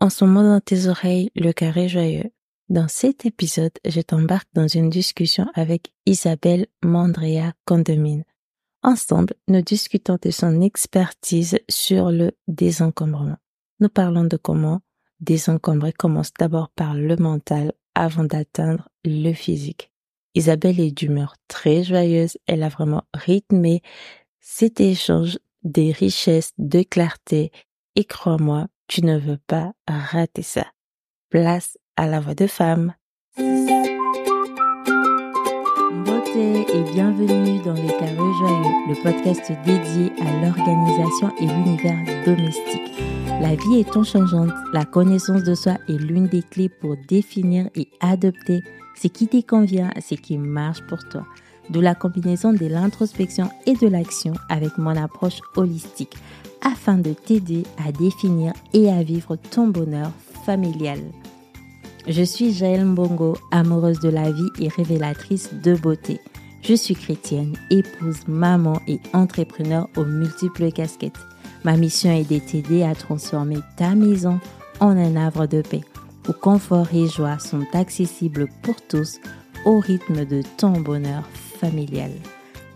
En ce moment dans tes oreilles, le carré joyeux. Dans cet épisode, je t'embarque dans une discussion avec Isabelle Mandrea Condemine. Ensemble, nous discutons de son expertise sur le désencombrement. Nous parlons de comment désencombrer commence d'abord par le mental avant d'atteindre le physique. Isabelle est d'humeur très joyeuse, elle a vraiment rythmé cet échange des richesses de clarté et crois-moi, tu ne veux pas rater ça. Place à la voix de femme. Beauté et bienvenue dans les carrés joyeux, le podcast dédié à l'organisation et l'univers domestique. La vie est changeante, la connaissance de soi est l'une des clés pour définir et adopter ce qui te convient, ce qui marche pour toi. De la combinaison de l'introspection et de l'action avec mon approche holistique afin de t'aider à définir et à vivre ton bonheur familial. Je suis Jaël Mbongo, amoureuse de la vie et révélatrice de beauté. Je suis chrétienne, épouse, maman et entrepreneur aux multiples casquettes. Ma mission est de t'aider à transformer ta maison en un havre de paix, où confort et joie sont accessibles pour tous au rythme de ton bonheur familial.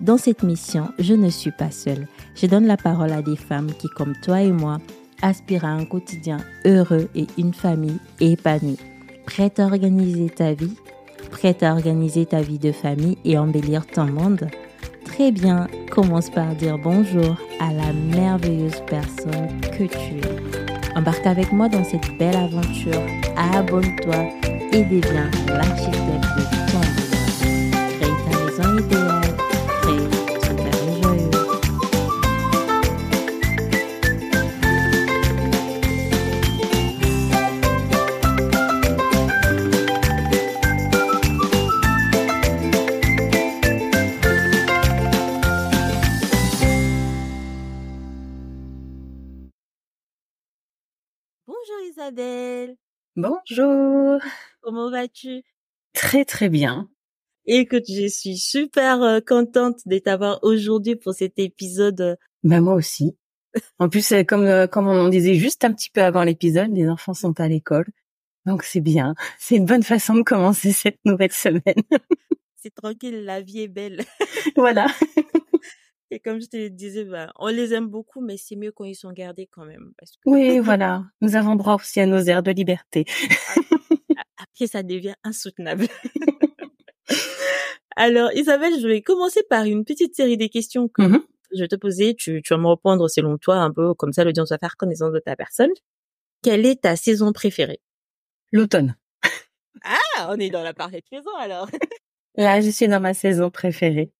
Dans cette mission, je ne suis pas seule. Je donne la parole à des femmes qui, comme toi et moi, aspirent à un quotidien heureux et une famille épanouie. Prête à organiser ta vie Prête à organiser ta vie de famille et embellir ton monde? Très bien, commence par dire bonjour à la merveilleuse personne que tu es. Embarque avec moi dans cette belle aventure, abonne-toi et deviens l'architecte de ton bonheur. Crée ta maison idéale Comment vas-tu? Très très bien. Écoute, je suis super euh, contente de t'avoir aujourd'hui pour cet épisode. Bah moi aussi. En plus, euh, comme euh, comme on disait juste un petit peu avant l'épisode, les enfants sont à l'école, donc c'est bien. C'est une bonne façon de commencer cette nouvelle semaine. c'est tranquille, la vie est belle. voilà. Et comme je te disais, bah, on les aime beaucoup, mais c'est mieux quand ils sont gardés quand même. Oui, voilà. Nous avons droit aussi à nos airs de liberté. Après, ça devient insoutenable. Alors, Isabelle, je vais commencer par une petite série des questions que mm-hmm. je vais te poser. Tu, tu vas me répondre selon toi, un peu comme ça, l'audience va faire connaissance de ta personne. Quelle est ta saison préférée? L'automne. Ah, on est dans la parfaite saison alors. Là, je suis dans ma saison préférée.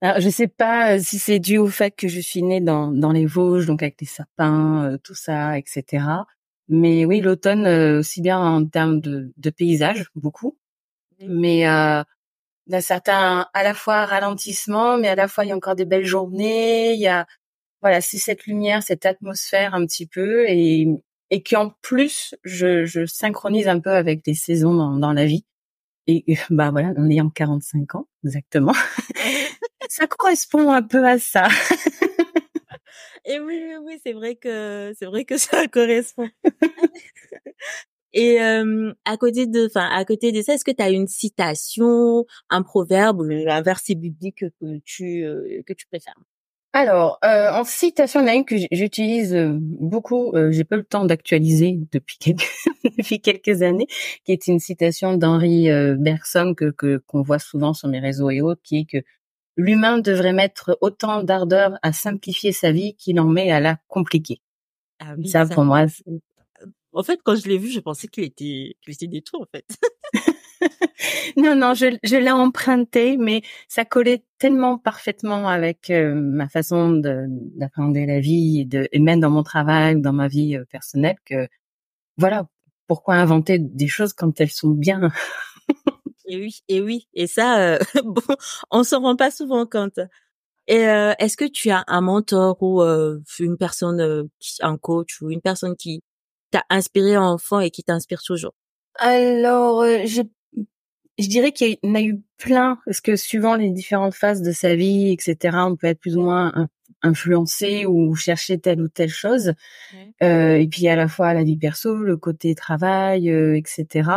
Alors, je sais pas euh, si c'est dû au fait que je suis née dans, dans les Vosges, donc avec les sapins, euh, tout ça, etc. Mais oui, l'automne, euh, aussi bien en termes de, de paysage, beaucoup. Mais euh, d'un certain, à la fois ralentissement, mais à la fois il y a encore des belles journées. Il y a, voilà, c'est cette lumière, cette atmosphère un petit peu, et et qui en plus, je, je synchronise un peu avec les saisons dans, dans la vie. Et bah voilà, en ayant 45 ans, exactement. ça correspond un peu à ça. Et oui, oui, oui, c'est vrai que c'est vrai que ça correspond. Et euh, à côté de, enfin, à côté de ça, est-ce que tu as une citation, un proverbe un verset biblique que tu euh, que tu préfères? Alors, euh, en citation, il y en a une que j'utilise beaucoup. J'ai pas le temps d'actualiser depuis quelques depuis quelques années, qui est une citation d'Henri Bergson que qu'on voit souvent sur mes réseaux et autres, qui est que l'humain devrait mettre autant d'ardeur à simplifier sa vie qu'il en met à la compliquer. Ah oui, ça, pour moi. En fait, quand je l'ai vu, je pensais qu'il était, qu'il était des en fait. non, non, je, je l'ai emprunté, mais ça collait tellement parfaitement avec euh, ma façon d'appréhender la vie et, de, et même dans mon travail, dans ma vie euh, personnelle, que voilà, pourquoi inventer des choses quand elles sont bien? et oui, et oui. Et ça, euh, bon, on s'en rend pas souvent compte. Et euh, est-ce que tu as un mentor ou euh, une personne, un coach ou une personne qui t'a inspiré enfant et qui t'inspire toujours? Alors, j'ai je dirais qu'il y en a eu plein, parce que suivant les différentes phases de sa vie, etc., on peut être plus ou moins influencé ou chercher telle ou telle chose. Euh, et puis à la fois la vie perso, le côté travail, euh, etc.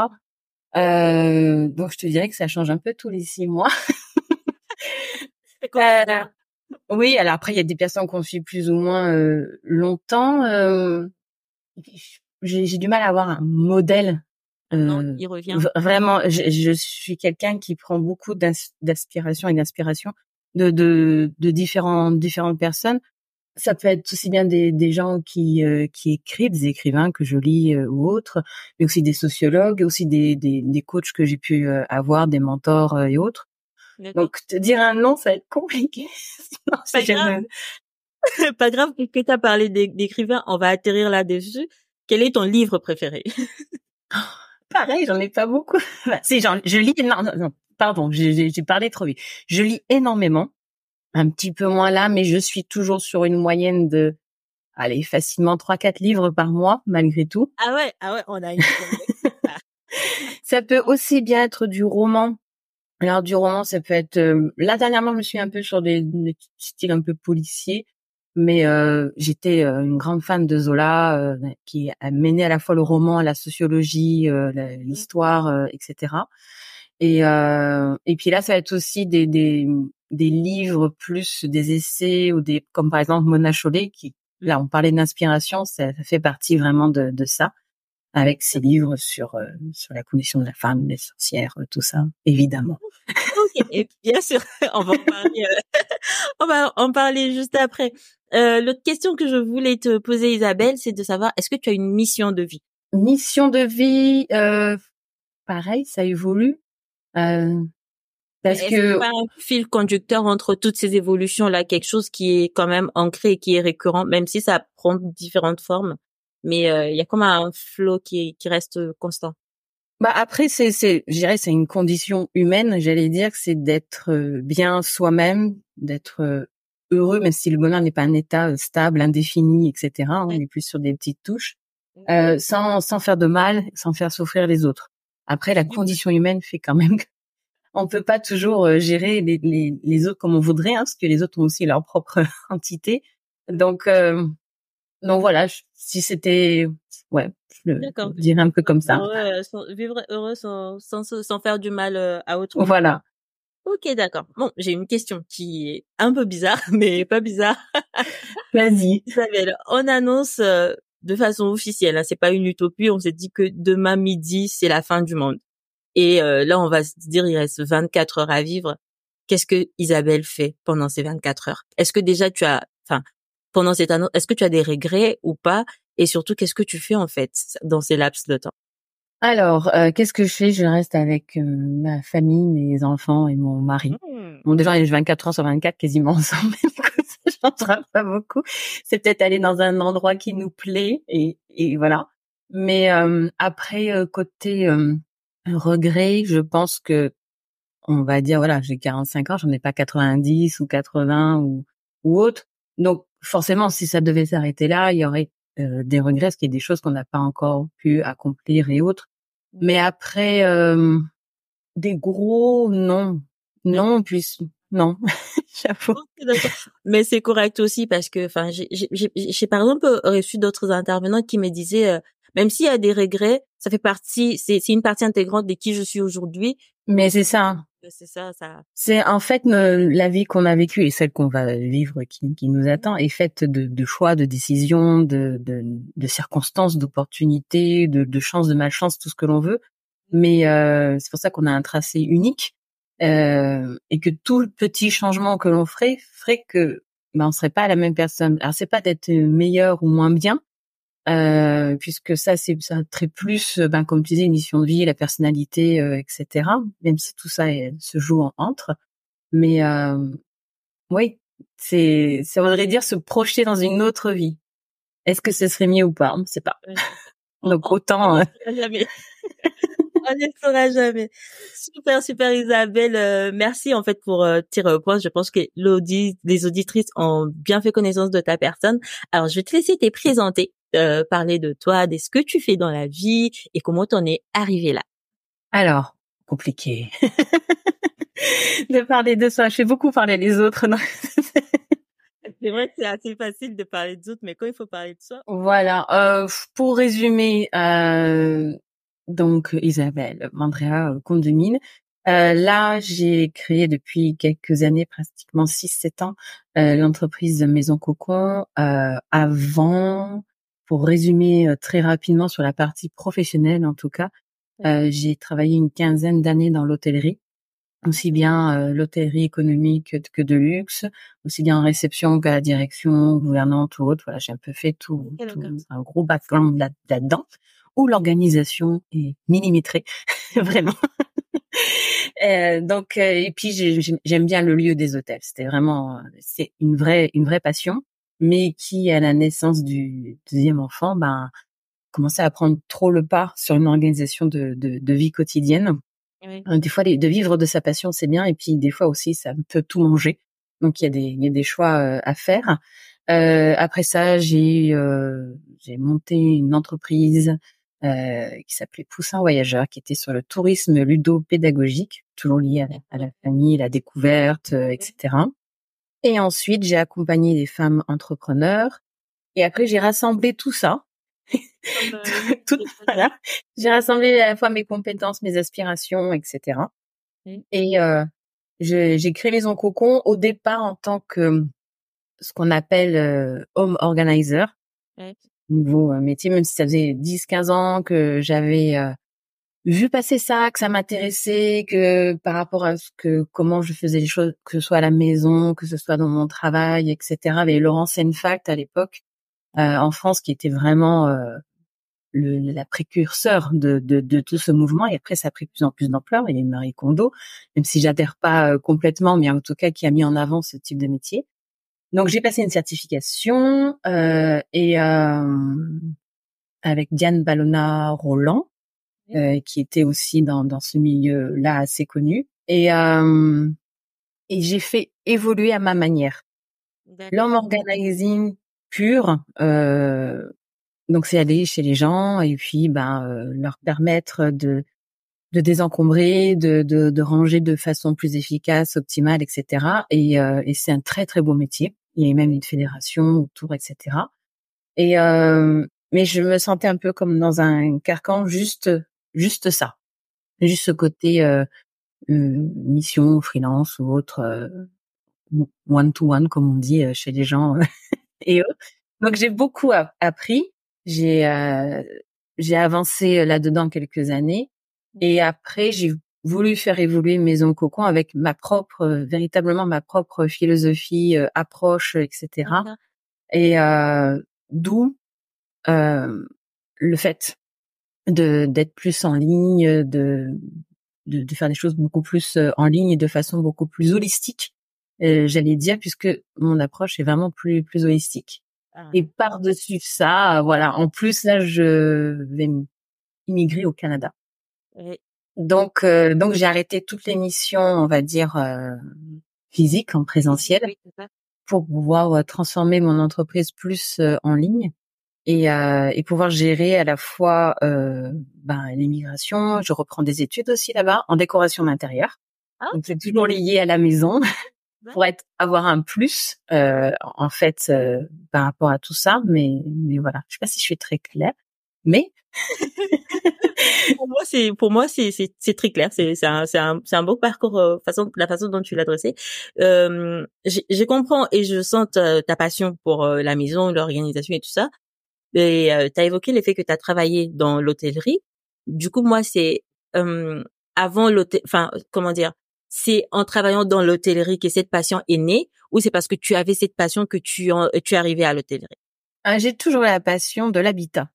Euh, donc je te dirais que ça change un peu tous les six mois. euh, oui, alors après il y a des personnes qu'on suit plus ou moins euh, longtemps. Euh, j'ai du mal à avoir un modèle non, euh, il revient. Vraiment, je, je suis quelqu'un qui prend beaucoup d'aspiration et d'inspiration de, de, de différentes différentes personnes. Ça peut être aussi bien des, des gens qui euh, qui écrivent, des écrivains que je lis euh, ou autres, mais aussi des sociologues, aussi des des, des coachs que j'ai pu avoir, des mentors et autres. Donc te dire un nom, ça va être compliqué. non, pas, grave. pas grave que tu as parlé d'écrivains, on va atterrir là-dessus. Quel est ton livre préféré? Pareil, j'en ai pas beaucoup. si, je lis non, pardon, j'ai parlé trop vite. Je lis énormément, un petit peu moins là, mais je suis toujours sur une moyenne de, allez, facilement trois, quatre livres par mois, malgré tout. Ah ouais, ah ouais, on a une. ça peut aussi bien être du roman. Alors du roman, ça peut être. Euh, là dernièrement, je me suis un peu sur des, des styles un peu policiers mais euh, j'étais euh, une grande fan de Zola euh, qui a mené à la fois le roman, la sociologie, mmh. l'histoire, etc. Et et puis là, ça va être aussi des, des des livres plus des essais ou des comme par exemple Mona Chollet qui là on parlait d'inspiration, ça, ça, fait partie vraiment de, de ça avec ses livres sur sur la condition de la femme, les sorcières, tout ça, évidemment. et bien sûr, on va en parler, on va en parler juste après. Euh, l'autre question que je voulais te poser, Isabelle, c'est de savoir est-ce que tu as une mission de vie? Mission de vie, euh, pareil, ça évolue. Euh, parce que pas un fil conducteur entre toutes ces évolutions là, quelque chose qui est quand même ancré et qui est récurrent, même si ça prend différentes formes. Mais euh, il y a comme un flot qui, qui reste constant? Bah après c'est c'est je dirais c'est une condition humaine, j'allais dire que c'est d'être bien soi-même, d'être heureux, même si le bonheur n'est pas un état euh, stable, indéfini, etc. On est plus sur des petites touches, euh, sans sans faire de mal, sans faire souffrir les autres. Après, la condition humaine fait quand même on peut pas toujours euh, gérer les, les, les, autres comme on voudrait, hein, parce que les autres ont aussi leur propre entité. Donc, euh, donc voilà, si c'était, ouais, je le dirais un peu comme ça. vivre heureux sans, sans, sans faire du mal à autrui. Voilà, Ok, d'accord. Bon, j'ai une question qui est un peu bizarre, mais pas bizarre. Vas-y. Isabelle, on annonce euh, de façon officielle, hein, c'est pas une utopie, on s'est dit que demain midi, c'est la fin du monde. Et euh, là, on va se dire, il reste 24 heures à vivre. Qu'est-ce que Isabelle fait pendant ces 24 heures? Est-ce que déjà tu as, enfin, pendant cette annonce, est-ce que tu as des regrets ou pas? Et surtout, qu'est-ce que tu fais en fait dans ces laps de temps? Alors, euh, qu'est-ce que je fais? Je reste avec euh, ma famille, mes enfants et mon mari. Mmh. Bon, déjà, il est 24 heures sur 24 quasiment ensemble. changera pas beaucoup. C'est peut-être aller dans un endroit qui nous plaît et, et voilà. Mais euh, après, côté regret, je pense que on va dire, voilà, j'ai 45 ans, j'en ai pas 90 ou 80 ou, ou autre. Donc, forcément, si ça devait s'arrêter là, il y aurait des regrets, qu'il y a des choses qu'on n'a pas encore pu accomplir et autres. Mais après, euh, des gros, non. Non, puis non, j'avoue. Mais c'est correct aussi parce que, enfin, j'ai par exemple reçu d'autres intervenants qui me disaient, euh, même s'il y a des regrets, ça fait partie, c'est une partie intégrante de qui je suis aujourd'hui. Mais c'est ça. C'est ça, ça. C'est en fait la vie qu'on a vécue et celle qu'on va vivre qui, qui, nous attend est faite de, de choix, de décisions, de, de, de circonstances, d'opportunités, de, de chance, de malchance, tout ce que l'on veut. Mais euh, c'est pour ça qu'on a un tracé unique euh, et que tout petit changement que l'on ferait ferait que ben on serait pas la même personne. Alors c'est pas d'être meilleur ou moins bien, euh, puisque ça c'est ça très plus euh, ben comme tu disais une mission de vie la personnalité euh, etc même si tout ça se joue en entre. Mais euh, oui c'est ça voudrait dire se projeter dans une autre vie. Est-ce que ce serait mieux ou pas? On ne sait pas. Donc autant jamais. On ne saura jamais. Super super Isabelle merci en fait pour tirer au point je pense que les auditrices ont bien fait connaissance de ta personne. Alors je vais te laisser te présenter euh, parler de toi, de ce que tu fais dans la vie et comment t'en es arrivé là. Alors, compliqué de parler de soi. Je fais beaucoup parler les autres. C'est vrai que c'est assez facile de parler des autres, mais quand il faut parler de soi. Voilà. Euh, pour résumer, euh, donc Isabelle Mandrea Condemine. Euh, là, j'ai créé depuis quelques années, pratiquement 6-7 ans, euh, l'entreprise Maison Cocon. Euh, avant, pour résumer euh, très rapidement sur la partie professionnelle en tout cas, euh, j'ai travaillé une quinzaine d'années dans l'hôtellerie, aussi bien euh, l'hôtellerie économique que de luxe, aussi bien en réception qu'à la direction, gouvernante ou autre. Voilà, j'ai un peu fait tout, tout un gros background là-dedans, où l'organisation est millimétrée, vraiment. Euh, donc euh, et puis j'aime bien le lieu des hôtels. C'était vraiment c'est une vraie une vraie passion, mais qui à la naissance du deuxième enfant, ben commençait à prendre trop le pas sur une organisation de, de, de vie quotidienne. Oui. Euh, des fois, de vivre de sa passion, c'est bien, et puis des fois aussi, ça peut tout manger. Donc il y a des il y a des choix à faire. Euh, après ça, j'ai euh, j'ai monté une entreprise euh, qui s'appelait Poussin Voyageur, qui était sur le tourisme ludo-pédagogique, toujours lié à la, famille, la découverte, euh, etc. Et ensuite, j'ai accompagné des femmes entrepreneurs. Et après, j'ai rassemblé tout ça. tout, voilà. J'ai rassemblé à la fois mes compétences, mes aspirations, etc. Et euh, j'ai créé Maison Cocon au départ en tant que ce qu'on appelle euh, home organizer nouveau métier, même si ça faisait 10-15 ans que j'avais vu passer ça, que ça m'intéressait, que par rapport à ce que comment je faisais les choses, que ce soit à la maison, que ce soit dans mon travail, etc. Avec Laurent Senfact à l'époque en France, qui était vraiment le, la précurseur de, de, de, tout ce mouvement. Et après, ça a pris plus en plus d'ampleur. Il y a Marie Kondo, même si j'adhère pas complètement, mais en tout cas qui a mis en avant ce type de métier. Donc j'ai passé une certification euh, et euh, avec Diane Ballona Roland, euh, qui était aussi dans, dans ce milieu-là assez connu. Et, euh, et j'ai fait évoluer à ma manière. L'homme organizing pur, euh, donc c'est aller chez les gens et puis ben euh, leur permettre de de désencombrer, de, de, de, ranger de façon plus efficace, optimale, etc. Et, euh, et c'est un très très beau métier il y a même une fédération autour, etc. Et euh, mais je me sentais un peu comme dans un carcan, juste juste ça, juste ce côté euh, euh mission, freelance ou autre, one to one comme on dit euh, chez les gens et eux. Donc j'ai beaucoup appris, j'ai euh, j'ai avancé là-dedans quelques années et après j'ai voulu faire évoluer Maison Cocon avec ma propre, euh, véritablement ma propre philosophie, euh, approche, etc. Et euh, d'où le fait de d'être plus en ligne, de, de, de faire des choses beaucoup plus en ligne et de façon beaucoup plus holistique, j'allais dire, puisque mon approche est vraiment plus plus holistique. Ah. Et par dessus ça, voilà. En plus là, je vais immigrer au Canada. Donc, euh, donc j'ai arrêté toutes les missions, on va dire euh, physiques en présentiel, pour pouvoir euh, transformer mon entreprise plus en ligne et, et pouvoir gérer à la fois ben, l'immigration. Je reprends des études aussi là-bas en décoration d'intérieur. Ah. Donc c'est toujours lié à la maison pour être avoir un plus en fait par rapport à tout ça. Mais mais voilà, je sais pas si je suis très claire, mais pour moi, c'est pour moi c'est c'est très clair. C'est c'est un c'est un c'est un beau parcours euh, façon la façon dont tu l'as dressé. Euh, je comprends et je sens ta, ta passion pour euh, la maison, l'organisation et tout ça. Et euh, tu as évoqué le fait que tu as travaillé dans l'hôtellerie. Du coup, moi, c'est euh, avant l'hôtel, enfin comment dire, c'est en travaillant dans l'hôtellerie que cette passion est née, ou c'est parce que tu avais cette passion que tu en, tu es arrivé à l'hôtellerie? Ah, j'ai toujours la passion de l'habitat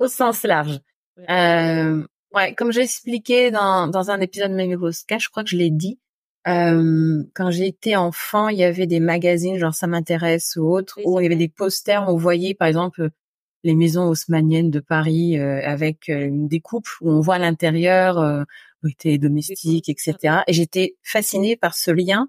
au sens large. Euh, ouais, comme j'ai expliqué dans, dans un épisode de Memeroska, je crois que je l'ai dit. Euh, quand j'étais enfant, il y avait des magazines, genre ça m'intéresse ou autre, où il y avait des posters, on voyait par exemple les maisons haussmanniennes de Paris euh, avec une découpe où on voit l'intérieur, euh, où étaient domestiques, etc. Et j'étais fascinée par ce lien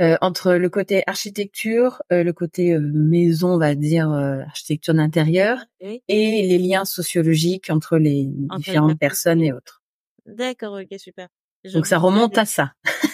euh, entre le côté architecture, euh, le côté euh, maison, on va dire architecture d'intérieur, et les liens sociologiques entre les différentes personnes et autres. D'accord, ok, super. Donc ça remonte à ça.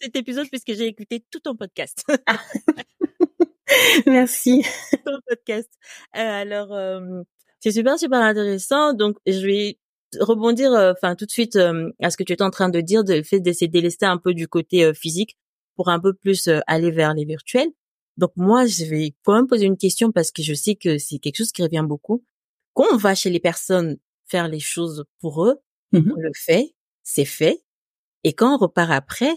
cet épisode puisque j'ai écouté tout ton podcast. Merci. ton podcast. Euh, alors, euh, c'est super, super intéressant. Donc, je vais rebondir, euh, enfin, tout de suite à ce que tu étais en train de dire, de fait d'essayer de délester un peu du côté physique pour un peu plus aller vers les virtuels. Donc, moi, je vais quand même poser une question parce que je sais que c'est quelque chose qui revient beaucoup. Quand on va chez les personnes faire les choses pour eux, mmh on le fait, c'est fait. Et quand on repart après,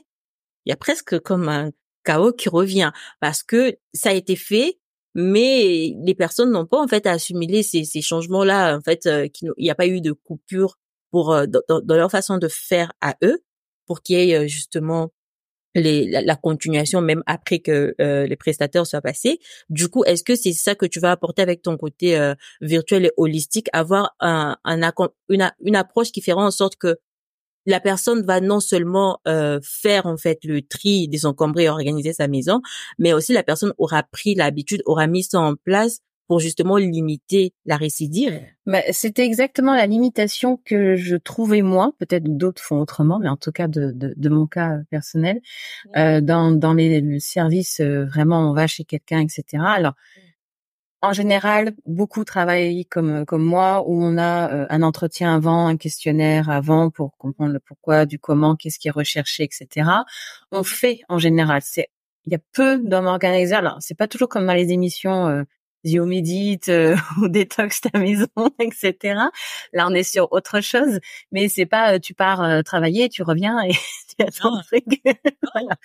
il y a presque comme un chaos qui revient parce que ça a été fait, mais les personnes n'ont pas en fait assimiler ces, ces changements-là. En fait, euh, il n'y a pas eu de coupure pour euh, dans, leur façon de faire à eux, pour qu'il y ait euh, justement les, la, continuation même après que les prestataires soient passés. Du coup, est-ce que c'est ça que tu vas apporter avec ton côté virtuel et holistique, avoir un, un une, une approche qui fera en sorte que la personne va non seulement euh, faire en fait le tri, désencombrer et organiser sa maison, mais aussi la personne aura pris l'habitude, aura mis ça en place pour justement limiter la récidive. Mais c'était exactement la limitation que je trouvais moi. Peut-être d'autres font autrement, mais en tout cas de, de, de mon cas personnel, euh, dans, dans les, services, euh, vraiment on va chez quelqu'un, etc. Alors en général, beaucoup travaillent comme comme moi, où on a euh, un entretien avant, un questionnaire avant pour comprendre le pourquoi, du comment, qu'est-ce qui est recherché, etc. On fait en général. C'est il y a peu d'hommes organisés. Alors c'est pas toujours comme dans les émissions euh, Zio Médite euh, ou Détox ta maison, etc. Là, on est sur autre chose, mais c'est pas euh, tu pars travailler, tu reviens et tu attends. voilà.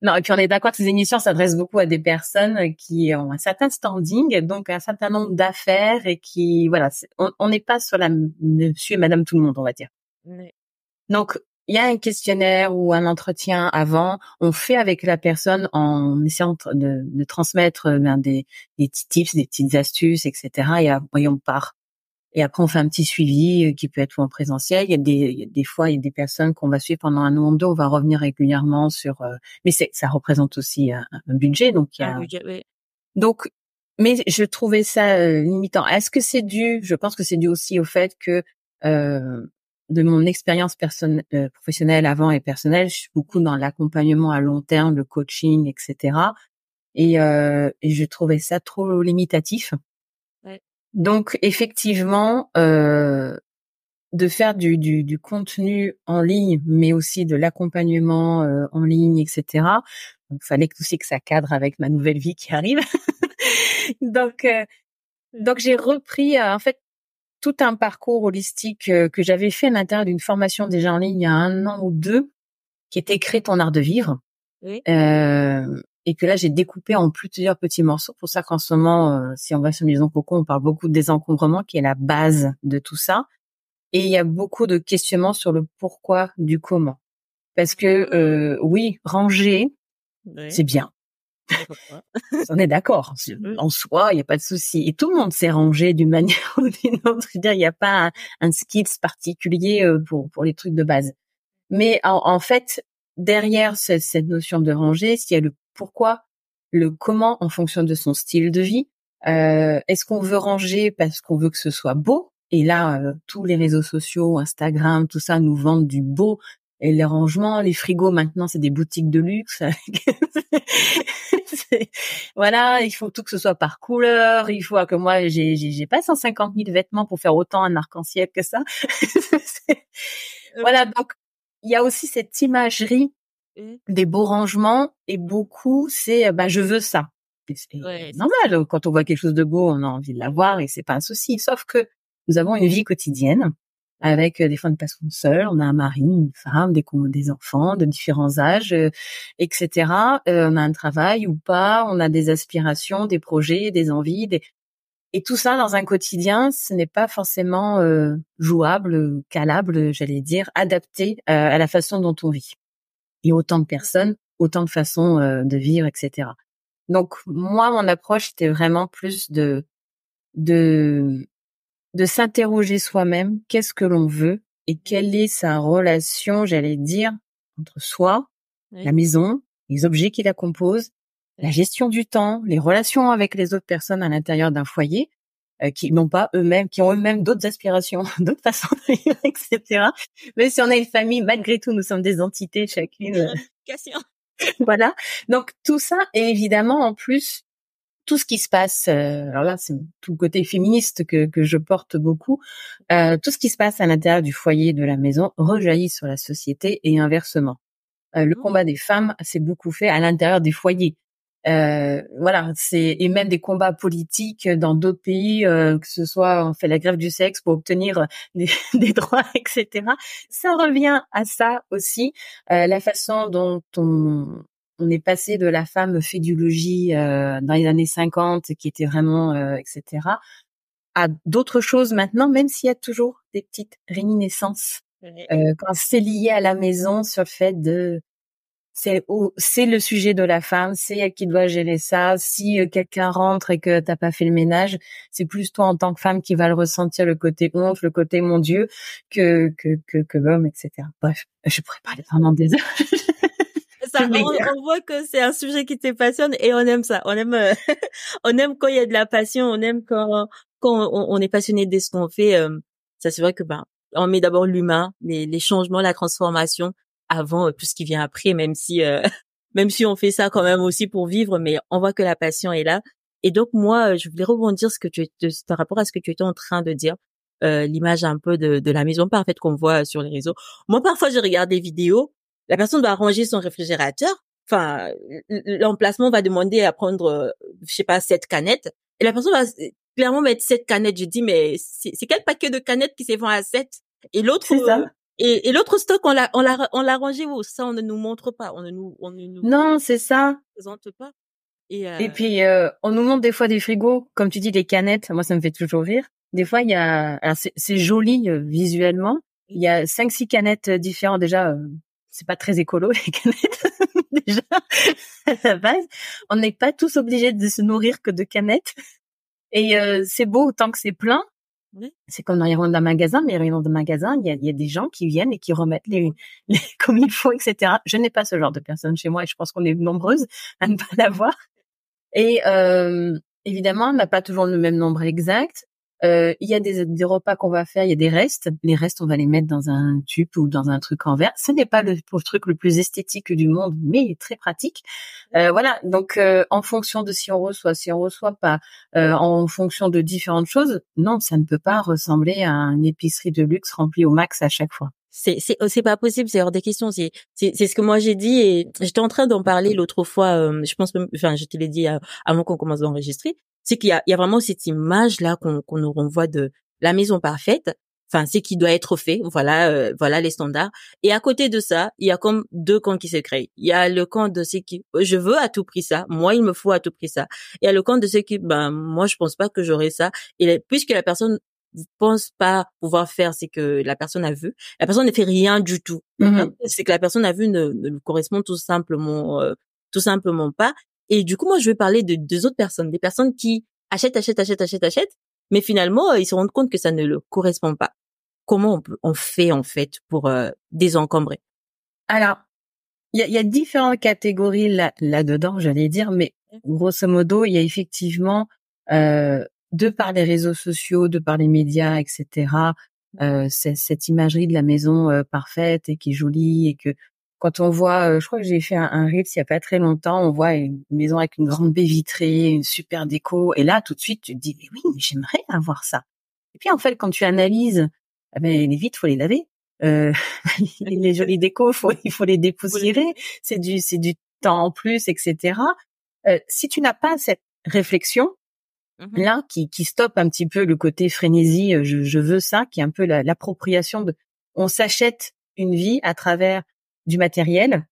Non, et puis on est d'accord ces émissions s'adressent beaucoup à des personnes qui ont un certain standing, donc un certain nombre d'affaires et qui, voilà, on n'est pas sur la monsieur et madame tout le monde, on va dire. Donc, il y a un questionnaire ou un entretien avant, on fait avec la personne en essayant de, de transmettre euh, ben, des, des petits tips, des petites astuces, etc. Et, et on part et après, on fait un petit suivi euh, qui peut être en présentiel. Il y a des, des fois, il y a des personnes qu'on va suivre pendant un an ou deux. On va revenir régulièrement sur. Euh, mais c'est, ça représente aussi un, budget, donc il y a. Donc, mais je trouvais ça euh, limitant. Est-ce que c'est dû Je pense que c'est dû aussi au fait que euh, de mon expérience personne, professionnelle avant et personnelle, je suis beaucoup dans l'accompagnement à long terme, le coaching, etc. Et, et je trouvais ça trop limitatif. Donc effectivement, euh, de faire du, du, du, contenu en ligne, mais aussi de l'accompagnement euh, en ligne, etc. Il fallait aussi que ça cadre avec ma nouvelle vie qui arrive. donc, euh, donc j'ai repris en fait tout un parcours holistique que j'avais fait à l'intérieur d'une formation déjà en ligne il y a un an ou deux, qui était créer ton art de vivre. Oui et que là j'ai découpé en plusieurs petits morceaux. Pour ça qu'en ce moment, euh, si on va sur Maison Coco, on parle beaucoup de désencombrement qui est la base de tout ça. Et il y a beaucoup de questionnements sur le pourquoi du comment. Parce que euh, oui, ranger, c'est bien. on est d'accord. En soi, il n'y a pas de souci. Et tout le monde s'est rangé d'une manière ou d'une autre. Il n'y a pas un, un skills particulier euh, pour, pour les trucs de base. Mais en, fait, derrière cette, cette, notion de ranger, s'il y a le pourquoi, le comment en fonction de son style de vie. Euh, est-ce qu'on veut ranger parce qu'on veut que ce soit beau? Et là, euh, tous les réseaux sociaux, Instagram, tout ça nous vendent du beau. Et les rangements, les frigos maintenant, c'est des boutiques de luxe. voilà, il faut tout que ce soit par couleur. Il faut que moi, j'ai j'ai pas 150 000 vêtements pour faire autant un arc-en-ciel que ça. voilà, donc il y a aussi cette imagerie des beaux rangements et beaucoup c'est bah je veux ça. C'est normal quand on voit quelque chose de beau, on a envie de l'avoir et c'est pas un souci. Sauf que nous avons une vie quotidienne avec euh, des fois une personne seule, on a un mari, une femme, des, des enfants de différents âges, euh, etc. Euh, on a un travail ou pas, on a des aspirations, des projets, des envies, des... et tout ça dans un quotidien, ce n'est pas forcément jouable, calable, j'allais dire, adapté à la façon dont on vit. Et autant de personnes, autant de façons euh, de vivre, etc. Donc moi, mon approche était vraiment plus de de de s'interroger soi-même, qu'est-ce que l'on veut et quelle est sa relation, j'allais dire, entre soi, la maison, les objets qui la composent, la gestion du temps, les relations avec les autres personnes à l'intérieur d'un foyer. qui n'ont pas eux-mêmes, qui ont eux-mêmes d'autres aspirations, d'autres façons de vivre, etc. Mais si on a une famille, malgré tout, nous sommes des entités chacune. voilà. Donc tout ça, et évidemment en plus tout ce qui se passe, euh, alors là c'est tout le côté féministe que, que je porte beaucoup, euh, tout ce qui se passe à l'intérieur du foyer de la maison rejaillit sur la société et inversement. Euh, le mmh. combat des femmes s'est beaucoup fait à l'intérieur des foyers. Euh, voilà, c'est et même des combats politiques dans d'autres pays, euh, que ce soit on fait la grève du sexe pour obtenir des, des droits, etc. Ça revient à ça aussi, euh, la façon dont on on est passé de la femme fédulogie euh, dans les années 50 qui était vraiment euh, etc à d'autres choses maintenant même s'il y a toujours des petites réminiscences euh, quand c'est lié à la maison sur le fait de c'est c'est le sujet de la femme, c'est elle qui doit gérer ça. Si quelqu'un rentre et que t'as pas fait le ménage, c'est plus toi en tant que femme qui va le ressentir le côté honte, le côté mon Dieu que que que, que l'homme, etc. Bref, je pourrais parler vraiment des heures. on, voit que c'est un sujet qui te passionne et on aime ça. On aime, euh, on aime quand il y a de la passion. On aime quand quand on, est passionné de ce qu'on fait. Euh, ça c'est vrai que ben on met d'abord l'humain, les, les changements, la transformation avant euh, tout ce qui vient après. Même si même si on fait ça quand même aussi pour vivre, mais on voit que la passion est là. Et donc moi, je voulais rebondir ce que tu par rapport à ce que tu étais en train de dire. l'image un peu de, de la maison parfaite qu'on voit sur les réseaux. Moi, parfois, je regarde des vidéos la personne va ranger son réfrigérateur. Enfin, l'emplacement va demander à prendre, euh, je sais pas, sept canettes. Et la personne va clairement mettre sept canettes. Je dis, mais c'est quel paquet de canettes qui s'est vendu à sept? Et l'autre, euh, et, et l'autre stock, on l'a, on l'a, on l'a rangé où? Ça, on ne nous montre pas. On ne nous, on ne nous. Non, c'est ça. Présente pas. Et, euh... et puis, euh, on nous montre des fois des frigos, comme tu dis, des canettes. Moi, ça me fait toujours rire. Des fois, il y a, alors c'est joli visuellement. Il y a cinq, six canettes différentes déjà c'est pas très écolo les canettes déjà à la base. On n'est pas tous obligés de se nourrir que de canettes. Et euh, c'est beau tant que c'est plein. C'est comme dans les rayons d'un magasin, mais les rayons d'un magasin, il y a, y a, des gens qui viennent et qui remettent les, les comme il faut, etc. Je n'ai pas ce genre de personne chez moi et je pense qu'on est nombreuses à ne pas l'avoir. Et euh, évidemment, on n'a pas toujours le même nombre exact. Euh, il y a des, des repas qu'on va faire, il y a des restes. Les restes, on va les mettre dans un tube ou dans un truc en verre. Ce n'est pas le, truc le plus esthétique du monde, mais très pratique. Euh, voilà. Donc, euh, en fonction de si on reçoit, si on reçoit pas, euh, en fonction de différentes choses, non, ça ne peut pas ressembler à une épicerie de luxe remplie au max à chaque fois. C'est c'est c'est pas possible, c'est hors des questions. C'est c'est ce que moi j'ai dit et j'étais en train d'en parler l'autre fois. je pense, enfin, je te l'ai dit avant qu'on commence d'enregistrer c'est qu'il y a, il y a vraiment cette image là qu'on qu'on nous renvoie de la maison parfaite. Enfin, c'est qui doit être fait. Voilà, euh, voilà les standards. Et à côté de ça, il y a comme deux camps qui se créent. Il y a le camp de ceux qui, je veux à tout prix ça. Moi, il me faut à tout prix ça. Et il y a le camp de ceux qui, ben, moi, je pense pas que j'aurai ça. Et puisque la personne pense pas pouvoir faire ce que la personne a vu, la personne ne fait rien du tout. Mm-hmm. C'est que la personne a vu ne, ne correspond tout simplement, euh, tout simplement pas. Et du coup, moi, je vais parler de deux autres personnes, des personnes qui achètent, achètent, achètent, achètent, achètent, mais finalement, euh, ils se rendent compte que ça ne leur correspond pas. Comment on, fait en fait pour euh, désencombrer? Alors, il y a, y a, différentes catégories là, là-dedans, j'allais dire, mais grosso modo, il y a effectivement, euh, de par les réseaux sociaux, de par les médias, etc., euh, cette imagerie de la maison euh, parfaite et qui est jolie et que quand on voit, euh, je crois que j'ai fait un, un Reels il y a pas très longtemps, on voit une maison avec une grande baie vitrée, une super déco, et là tout de suite tu te dis mais oui, mais j'aimerais avoir ça. Et puis en fait quand tu analyses, eh ben, les vitres faut les laver, euh, les jolies décos faut il faut les dépoussiérer, c'est du c'est du temps en plus, etc. Euh, si tu n'as pas cette réflexion mmh là qui qui stoppe un petit peu le côté frénésie, euh, je, je veux ça, qui est un peu l'appropriation de, on s'achète une vie à travers du matériel.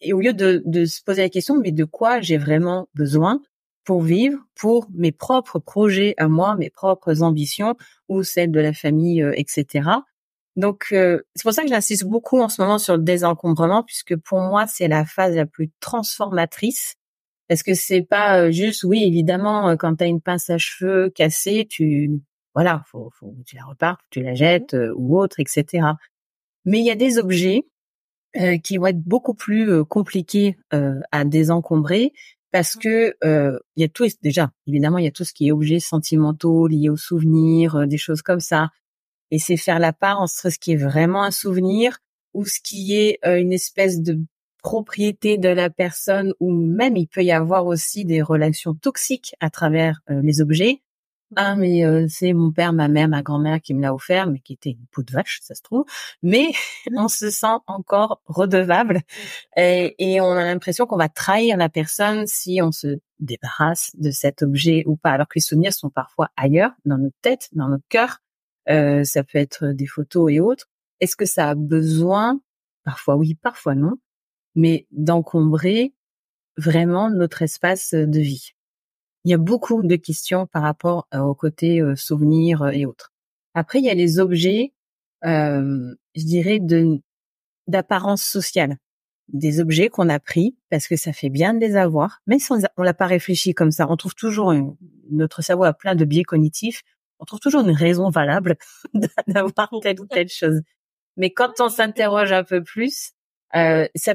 Et au lieu de, de se poser la question, mais de quoi j'ai vraiment besoin pour vivre, pour mes propres projets à moi, mes propres ambitions ou celles de la famille, euh, etc. Donc euh, c'est pour ça que j'insiste beaucoup en ce moment sur le désencombrement, puisque pour moi c'est la phase la plus transformatrice. Parce que c'est pas euh, juste, oui, évidemment, quand tu as une pince à cheveux cassée, tu voilà, faut, faut tu la repars, tu la jettes ou autre, etc. Mais il y a des objets euh, qui vont être beaucoup plus euh, compliqués euh, à désencombrer parce que euh, il y a tout déjà évidemment il y a tout ce qui est objets sentimentaux liés aux souvenirs, euh, des choses comme ça. Et c'est faire la part entre ce qui est vraiment un souvenir ou ce qui est euh, une espèce de propriété de la personne ou même il peut y avoir aussi des relations toxiques à travers les objets ah mais euh, c'est mon père, ma mère, ma grand-mère qui me l'a offert, mais qui était une peau de vache, ça se trouve. Mais on se sent encore redevable et, et on a l'impression qu'on va trahir la personne si on se débarrasse de cet objet ou pas. Alors que les souvenirs sont parfois ailleurs, dans notre tête, dans notre cœur. Euh, ça peut être des photos et autres. Est-ce que ça a besoin, parfois oui, parfois non, mais d'encombrer vraiment notre espace de vie il y a beaucoup de questions par rapport euh, au côté euh, souvenirs euh, et autres. Après, il y a les objets, je dirais, de d'apparence sociale. Des objets qu'on a pris parce que ça fait bien de les avoir, même si on l'a pas réfléchi comme ça. On trouve toujours notre cerveau a plein de biais cognitifs. On trouve toujours une raison valable d'avoir telle ou telle chose. Mais quand on s'interroge un peu plus, euh, ça,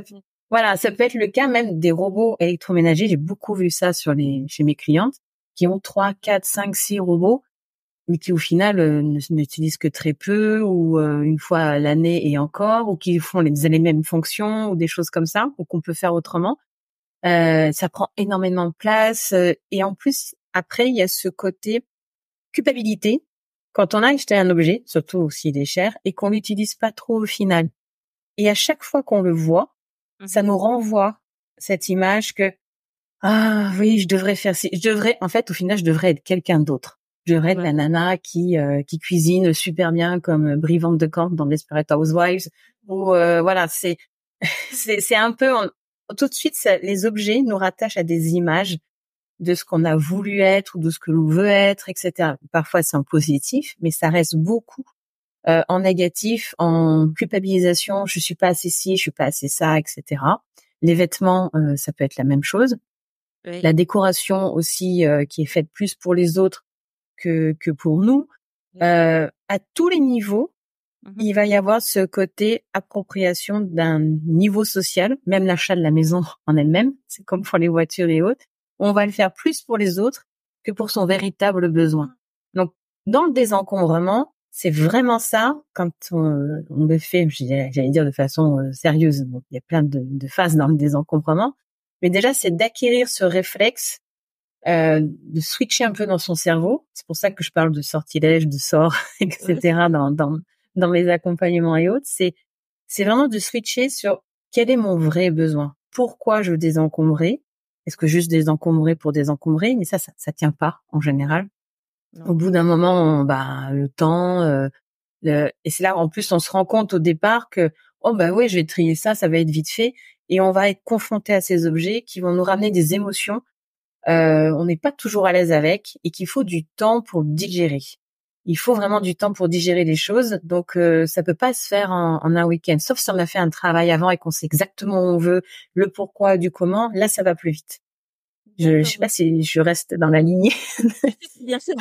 voilà, ça peut être le cas même des robots électroménagers. J'ai beaucoup vu ça sur les chez mes clientes qui ont trois, quatre, cinq, six robots, mais qui au final euh, n'utilisent que très peu ou euh, une fois l'année et encore, ou qui font les, les, mêmes fonctions ou des choses comme ça, ou qu'on peut faire autrement. Euh, ça prend énormément de place euh, et en plus après il y a ce côté culpabilité quand on a acheté un objet, surtout s'il est cher, et qu'on l'utilise pas trop au final. Et à chaque fois qu'on le voit, ça nous renvoie cette image que ah oui, je devrais faire je devrais en fait au final je devrais être quelqu'un d'autre. Je devrais être la nana qui euh, qui cuisine super bien comme Brie de Camp dans Desperate Housewives ou euh, voilà, c'est c'est c'est un peu tout de suite les objets nous rattachent à des images de ce qu'on a voulu être ou de ce que l'on veut être, etc. Parfois c'est en positif, mais ça reste beaucoup euh, en négatif, en culpabilisation, je suis pas assez ci, je suis pas assez ça, etc. Les vêtements, euh, ça peut être la même chose. La décoration aussi euh, qui est faite plus pour les autres que que pour nous. à tous les niveaux, mmh il va y avoir ce côté appropriation d'un niveau social, même l'achat de la maison en elle-même, c'est comme pour les voitures et autres. On va le faire plus pour les autres que pour son véritable besoin. Donc, dans le désencombrement, c'est vraiment ça quand on, on le fait, j'allais dire de façon euh, sérieuse. Bon, il y a plein de, de phases dans le désencombrement, mais déjà c'est d'acquérir ce réflexe, euh, de switcher un peu dans son cerveau. C'est pour ça que je parle de sortilège, de sort, etc. dans, dans dans mes accompagnements et autres. C'est c'est vraiment de switcher sur quel est mon vrai besoin. Pourquoi je veux désencombrer? Est-ce que juste désencombrer pour désencombrer? Mais ça, ça, ça tient pas en général. Au bout d'un moment, bah le temps, euh, et c'est là en plus on se rend compte au départ que oh bah oui, je vais trier ça, ça va être vite fait, et on va être confronté à ces objets qui vont nous ramener des émotions. Euh, on n'est pas toujours à l'aise avec et qu'il faut du temps pour digérer. Il faut vraiment du temps pour digérer les choses, donc euh, ça peut pas se faire en, en un week-end. Sauf si on a fait un travail avant et qu'on sait exactement où on veut, le pourquoi, du comment. Là, ça va plus vite. Je, je sais pas si je reste dans la lignée. bien sûr,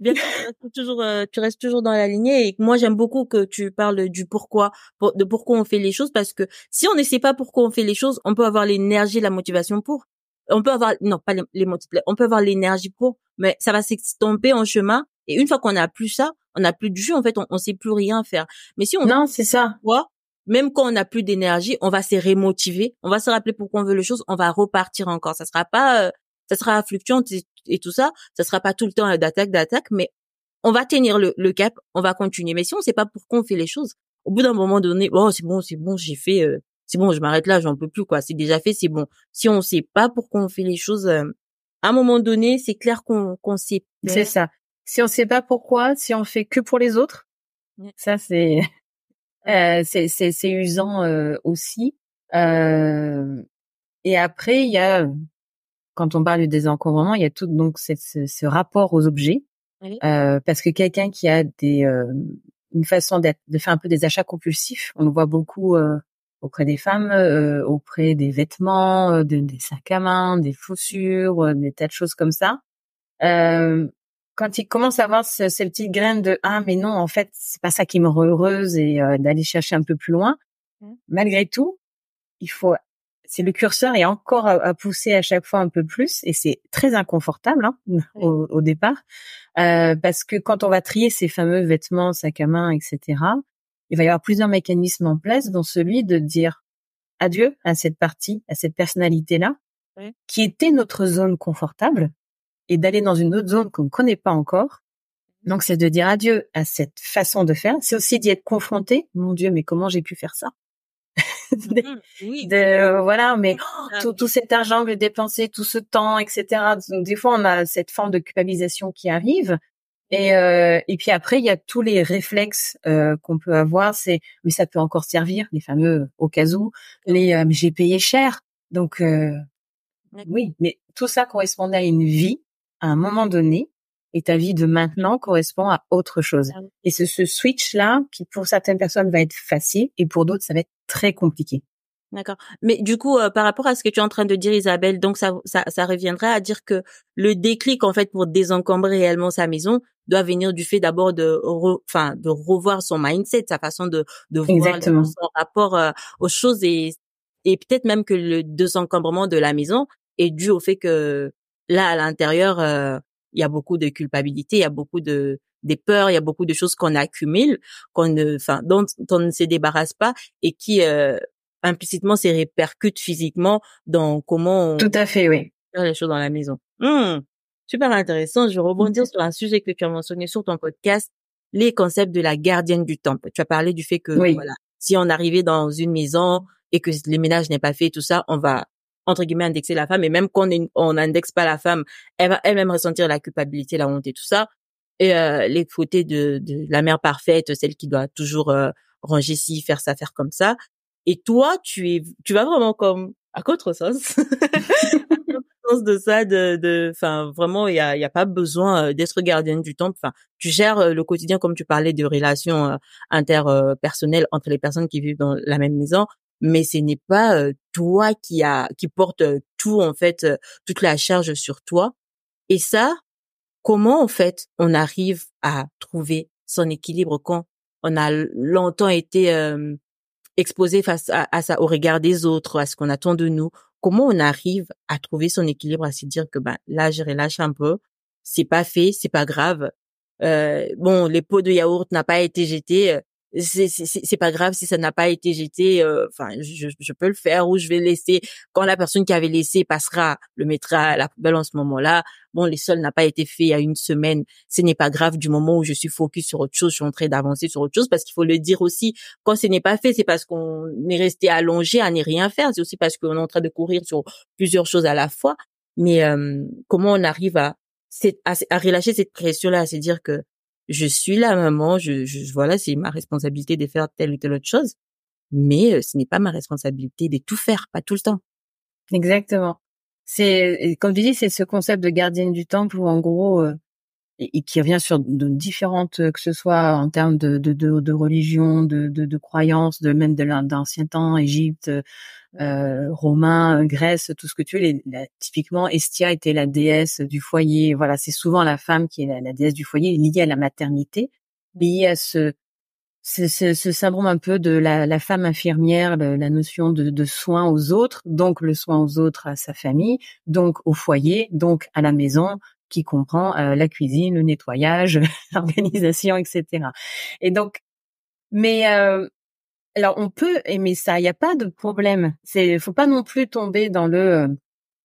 bien sûr, tu restes toujours, euh, tu restes toujours dans la lignée. Et moi, j'aime beaucoup que tu parles du pourquoi, de pourquoi on fait les choses, parce que si on ne sait pas pourquoi on fait les choses, on peut avoir l'énergie, la motivation pour. On peut avoir, non, pas les, les on peut avoir l'énergie pour, mais ça va s'estomper en chemin. Et une fois qu'on a plus ça, on n'a plus de jus. En fait, on, on sait plus rien faire. Mais si on non, c'est ça. Quoi même quand on n'a plus d'énergie, on va se remotiver, on va se rappeler pourquoi on veut les choses, on va repartir encore. Ça sera pas, euh, ça sera fluctuant et, tout ça, ça sera pas tout le temps d'attaque, d'attaque, mais on va tenir le, cap, on va continuer. Mais si on sait pas pourquoi on fait les choses, au bout d'un moment donné, oh c'est bon, c'est bon, j'ai fait, euh, c'est bon, je m'arrête là, j'en peux plus quoi, c'est déjà fait, c'est bon. Si on sait pas pourquoi on fait les choses, euh, à un moment donné, c'est clair qu'on qu'on sait. C'est ça. Si on sait pas pourquoi, si on fait que pour les autres, ça c'est euh, c'est usant euh, aussi. Euh, et après, il y a, quand on parle du désencombrement, il y a tout donc ce, ce, rapport aux objets, euh, parce que quelqu'un qui a des euh, une façon de faire un peu des achats compulsifs, on le voit beaucoup auprès des femmes, auprès des vêtements, des sacs à main, des chaussures, des tas de choses comme ça. Quand il commence à avoir ce, ces petites graines de ah mais non en fait c'est pas ça qui me rend heureuse et euh, d'aller chercher un peu plus loin mmh. malgré tout il faut c'est le curseur est encore à, pousser à chaque fois un peu plus et c'est très inconfortable hein, au, départ euh, parce que quand on va trier ces fameux vêtements, sac à main, etc. Il va y avoir plusieurs mécanismes en place, dont celui de dire adieu à cette partie, à cette personnalité là, qui était notre zone confortable et d'aller dans une autre zone qu'on ne connaît pas encore. Donc c'est de dire adieu à cette façon de faire. C'est aussi d'y être confronté. Mon Dieu, mais comment j'ai pu faire ça? Mmh oui. de, voilà, mais tout, tout, cet argent que j'ai dépensé, tout ce temps, etc. Donc, des fois, on a cette forme de culpabilisation qui arrive. Et, euh, et puis après, il y a tous les réflexes euh, qu'on peut avoir. C'est, mais ça peut encore servir, les fameux au cas où. Les, euh, j'ai payé cher, donc euh, oui. Mais tout ça correspondait à une vie à un moment donné et ta vie de maintenant correspond à autre chose. Ah et c'est ce switch-là qui, pour certaines personnes, va être facile et pour d'autres, ça va être très compliqué. D'accord. Mais du coup, euh, par rapport à ce que tu es en train de dire, Isabelle, donc ça, ça, ça reviendrait à dire que le déclic, en fait, pour désencombrer réellement sa maison, doit venir du fait d'abord de, enfin, de revoir son mindset, sa façon de, de voir son rapport euh, aux choses et, et peut-être même que le désencombrement de la maison est dû au fait que là, à l'intérieur, euh, il y a beaucoup de culpabilité, il y a beaucoup de des peurs, il y a beaucoup de choses qu'on accumule, qu'on ne, enfin, dont, on ne se débarrasse pas et qui euh, implicitement se répercutent physiquement dans comment on tout à fait, oui, faire les choses dans la maison. Mmh, super intéressant. Je vais rebondir sur un sujet que tu as mentionné sur ton podcast, les concepts de la gardienne du temple. Tu as parlé du fait que voilà, si on arrivait dans une maison et que le ménage n'est pas fait, tout ça, on va entre guillemets indexer la femme et même quand on n'indexe pas la femme, elle va elle-même ressentir la culpabilité, la honte et tout ça. Et euh, les côtés de, de, la mère parfaite, celle qui doit toujours euh, ranger ci, faire ça, faire comme ça. Et toi, tu es, tu vas vraiment comme à contresens. sens de ça, de, de, enfin vraiment, il y a, y a pas besoin euh, d'être gardienne du temple. Enfin, tu gères euh, le quotidien comme tu parlais de relations interpersonnelles entre les personnes qui vivent dans la même maison mais ce n'est pas toi qui a qui porte tout en fait toute la charge sur toi. Et ça comment en fait on arrive à trouver son équilibre quand on a longtemps été exposé face à, ça au regard des autres à ce qu'on attend de nous? Comment on arrive à trouver son équilibre à se dire que ben là je relâche un peu c'est pas fait c'est pas grave euh, bon les pots de yaourt n'a pas été jeté c'est pas grave si ça n'a pas été jeté euh, enfin je, je peux le faire ou je vais laisser. Quand la personne qui avait laissé passera le mettra à la poubelle en ce moment-là. Bon les sols n'a pas été fait a une semaine. Ce n'est pas grave du moment où je suis focus sur autre chose je suis en train d'avancer sur autre chose parce qu'il faut le dire aussi quand ce n'est pas fait c'est parce qu'on est resté allongé à ne rien faire. C'est aussi parce qu'on est en train de courir sur plusieurs choses à la fois. Mais euh, comment on arrive à, à à relâcher cette pression là à se dire que je suis la maman, je, je voilà, c'est ma responsabilité de faire telle ou telle autre chose, mais euh, ce n'est pas ma responsabilité de tout faire, pas tout le temps. Exactement. C'est comme tu dis, c'est ce concept de gardienne du temple où en gros euh, et, qui revient sur de différentes, que ce soit en termes de, de, de, de religion, de, de, de croyances, de même de l'ancien temps, Égypte, euh, Romain, Grèce, tout ce que tu veux. Les, typiquement, Estia était la déesse du foyer. Voilà, c'est souvent la femme qui est la, déesse du foyer, liée à la maternité, liée à ce ce, ce, syndrome un peu de la, la femme infirmière, la notion de, de soin aux autres, donc le soin aux autres à sa famille, donc au foyer, donc à la maison, qui comprend euh, la cuisine, le nettoyage, l'organisation, etc. Et donc, mais euh, alors on peut aimer ça, il n'y a pas de problème. C'est, faut pas non plus tomber dans le euh,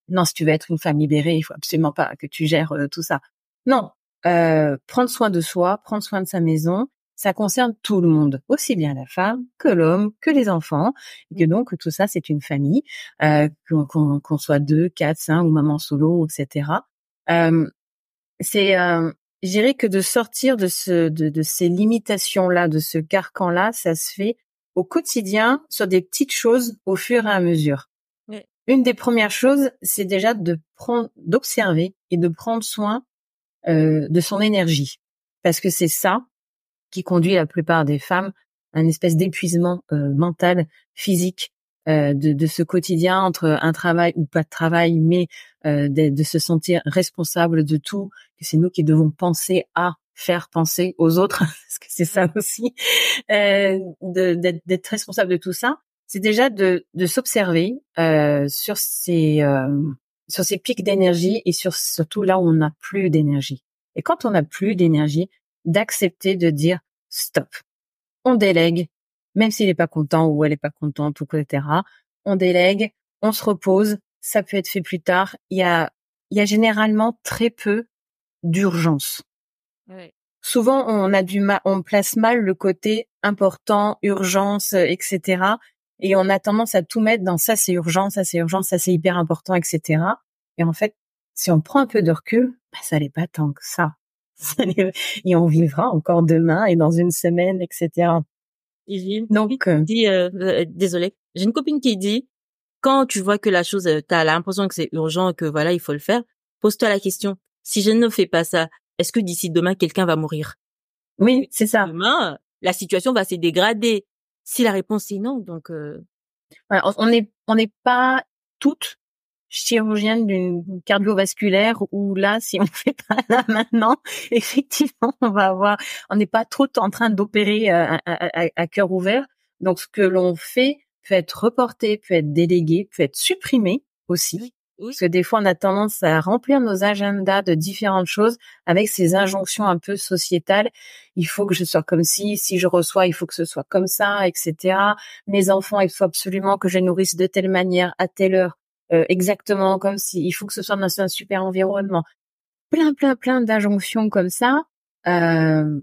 non si tu veux être une femme libérée, il faut absolument pas que tu gères tout ça. Non, prendre soin de soi, prendre soin de sa maison, ça concerne tout le monde, aussi bien la femme que l'homme, que les enfants, et que donc tout ça c'est une famille, qu'on soit deux, quatre, cinq ou maman solo, etc c'est, euh, je dirais que de sortir de ce, de, de ces limitations-là, de ce carcan-là, ça se fait au quotidien sur des petites choses au fur et à mesure. Une des premières choses, c'est déjà de prendre, d'observer et de prendre soin euh, de son énergie, parce que c'est ça qui conduit la plupart des femmes à une espèce d'épuisement euh, mental, physique, euh, de, de, ce quotidien entre un travail ou pas de travail, mais euh, de, de, se sentir responsable de tout, que c'est nous qui devons penser à faire penser aux autres, parce que c'est ça aussi, euh, d'être responsable de tout ça. c'est déjà de, de s'observer euh, sur ces euh, sur ces pics d'énergie et sur surtout là où on n'a plus d'énergie. Et quand on n'a plus d'énergie, d'accepter de dire stop. On délègue, même s'il n'est pas content ou elle n'est pas contente, etc. On délègue, on se repose. Ça peut être fait plus tard. Il y a il y a généralement très peu d'urgence. Souvent, on a du mal, on place mal le côté important, urgence, etc. Et on a tendance à tout mettre dans ça, c'est urgent, ça c'est urgent, ça c'est hyper important, etc. Et en fait, si on prend un peu de recul, bah, ça n'est pas tant que ça. et on vivra encore demain et dans une semaine, etc. Donc, euh, dit, euh, euh, désolé, j'ai une copine qui dit quand tu vois que la chose, tu as l'impression que c'est urgent, que voilà, il faut le faire, pose-toi la question si je ne fais pas ça, est-ce que d'ici demain quelqu'un va mourir? Oui, c'est ça. Demain, la situation va se dégrader. Si la réponse est non, donc euh... on n'est on n'est pas toutes chirurgiennes d'une cardiovasculaire où là, si on fait pas là maintenant, effectivement, on va avoir, on n'est pas trop en train d'opérer euh, à, à, cœur ouvert. Donc, ce que l'on fait peut être reporté, peut être délégué, peut être supprimé aussi. Parce que des fois, on a tendance à remplir nos agendas de différentes choses avec ces injonctions un peu sociétales. Il faut que je sois comme si, si je reçois, il faut que ce soit comme ça, etc. Mes enfants, il faut absolument que je nourrisse de telle manière, à telle heure, euh, exactement comme si. Il faut que ce soit dans un super environnement. Plein, plein, plein d'injonctions comme ça. Euh,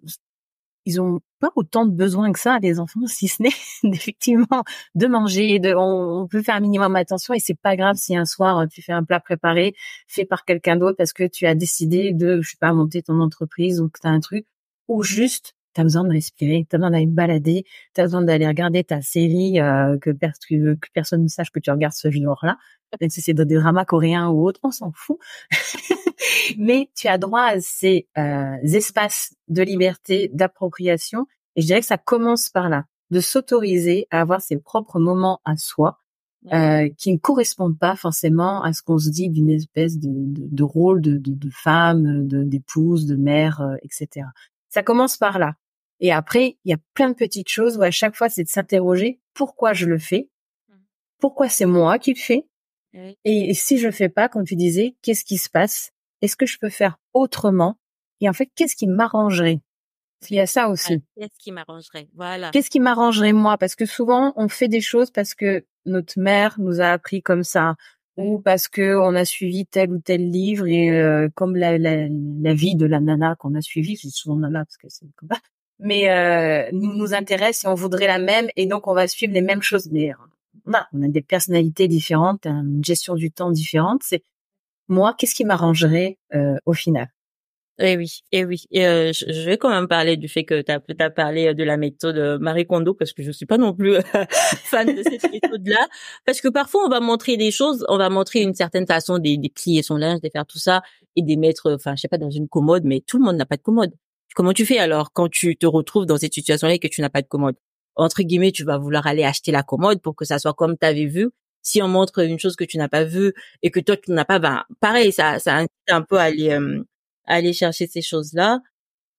ils ont pas autant de besoins que ça les enfants si ce n'est effectivement de manger de on, peut faire un minimum attention et c'est pas grave si un soir tu fais un plat préparé fait par quelqu'un d'autre parce que tu as décidé de je sais pas monter ton entreprise ou que tu as un truc ou juste tu as besoin de respirer, tu as besoin d'aller balader, tu as besoin d'aller regarder ta série euh, que, que, personne ne sache que tu regardes ce genre-là, même si c'est des dramas coréens ou autres, on s'en fout. mais tu as droit à ces euh, espaces de liberté, d'appropriation. Et je dirais que ça commence par là, de s'autoriser à avoir ses propres moments à soi, euh, qui ne correspondent pas forcément à ce qu'on se dit d'une espèce de, de, de rôle de, de, femme, d'épouse, de, mère, euh, etc. Ça commence par là. Et après, il y a plein de petites choses où à chaque fois, c'est de s'interroger pourquoi je le fais, mmh. pourquoi c'est moi qui le fais, et si je le fais pas, comme tu disais, qu'est-ce qui se passe? Est-ce que je peux faire autrement? Et en fait, qu'est-ce qui m'arrangerait? Il y a ça aussi. Qu'est-ce qui m'arrangerait? Voilà. Qu'est-ce qui m'arrangerait moi? Parce que souvent, on fait des choses parce que notre mère nous a appris comme ça ou parce que on a suivi tel ou tel livre et euh, comme la, la, la, vie de la nana qu'on a suivie, c'est souvent nana parce que c'est comme ça, mais euh, nous, nous intéresse et on voudrait la même et donc on va suivre les mêmes choses. Mais euh, on a, on a des personnalités différentes, une gestion du temps différente. C'est moi, qu'est-ce qui m'arrangerait euh, au final? Eh oui, eh oui. Euh, je, vais quand même parler du fait que tu as, parlé euh, de la méthode Marie Kondo parce que je suis pas non plus fan de cette méthode-là. Parce que parfois on va montrer des choses, on va montrer une certaine façon de, de plier son linge, de faire tout ça et de mettre, enfin je sais pas, dans une commode, mais tout le monde n'a pas de commode. Comment tu fais alors quand tu te retrouves dans cette situation-là et que tu n'as pas de commode? Entre guillemets, tu vas vouloir aller acheter la commode pour que ça soit comme tu avais vu si on montre une chose que tu n'as pas vue et que toi tu n'as pas, ben pareil, ça, ça incite un peu à aller, euh, aller chercher ces choses-là.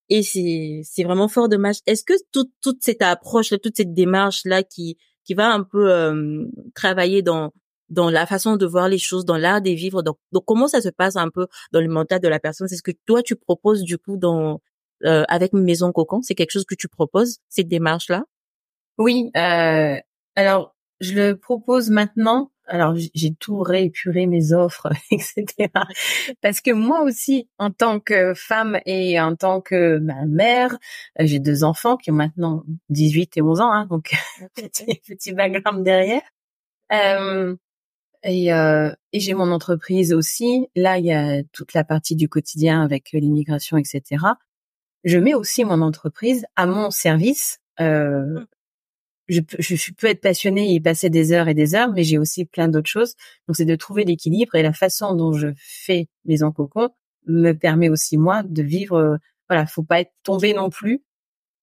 Et c'est, c'est vraiment fort dommage. Est-ce que toute, toute cette approche, toute cette démarche là qui, qui va un peu euh, travailler dans, dans la façon de voir les choses, dans l'art des vivre. Donc, donc, comment ça se passe un peu dans le mental de la personne? C'est ce que toi tu proposes du coup dans euh, avec Maison Cocon C'est quelque chose que tu proposes cette démarche là Oui. Euh, alors je le propose maintenant. Alors j'ai tout réépuré mes offres, etc. Parce que moi aussi, en tant que femme et en tant que ma mère, euh, j'ai deux enfants qui ont maintenant 18 et 11 ans, hein, donc petit, petit background derrière. Euh, et, euh, et j'ai mon entreprise aussi. Là, il y a toute la partie du quotidien avec l'immigration, etc. Je mets aussi mon entreprise à mon service euh, mmh je, je, peux être passionnée et passer des heures et des heures, mais j'ai aussi plein d'autres choses. Donc, c'est de trouver l'équilibre et la façon dont je fais mes encocons me permet aussi moi de vivre. Euh, voilà, faut pas être tombé non plus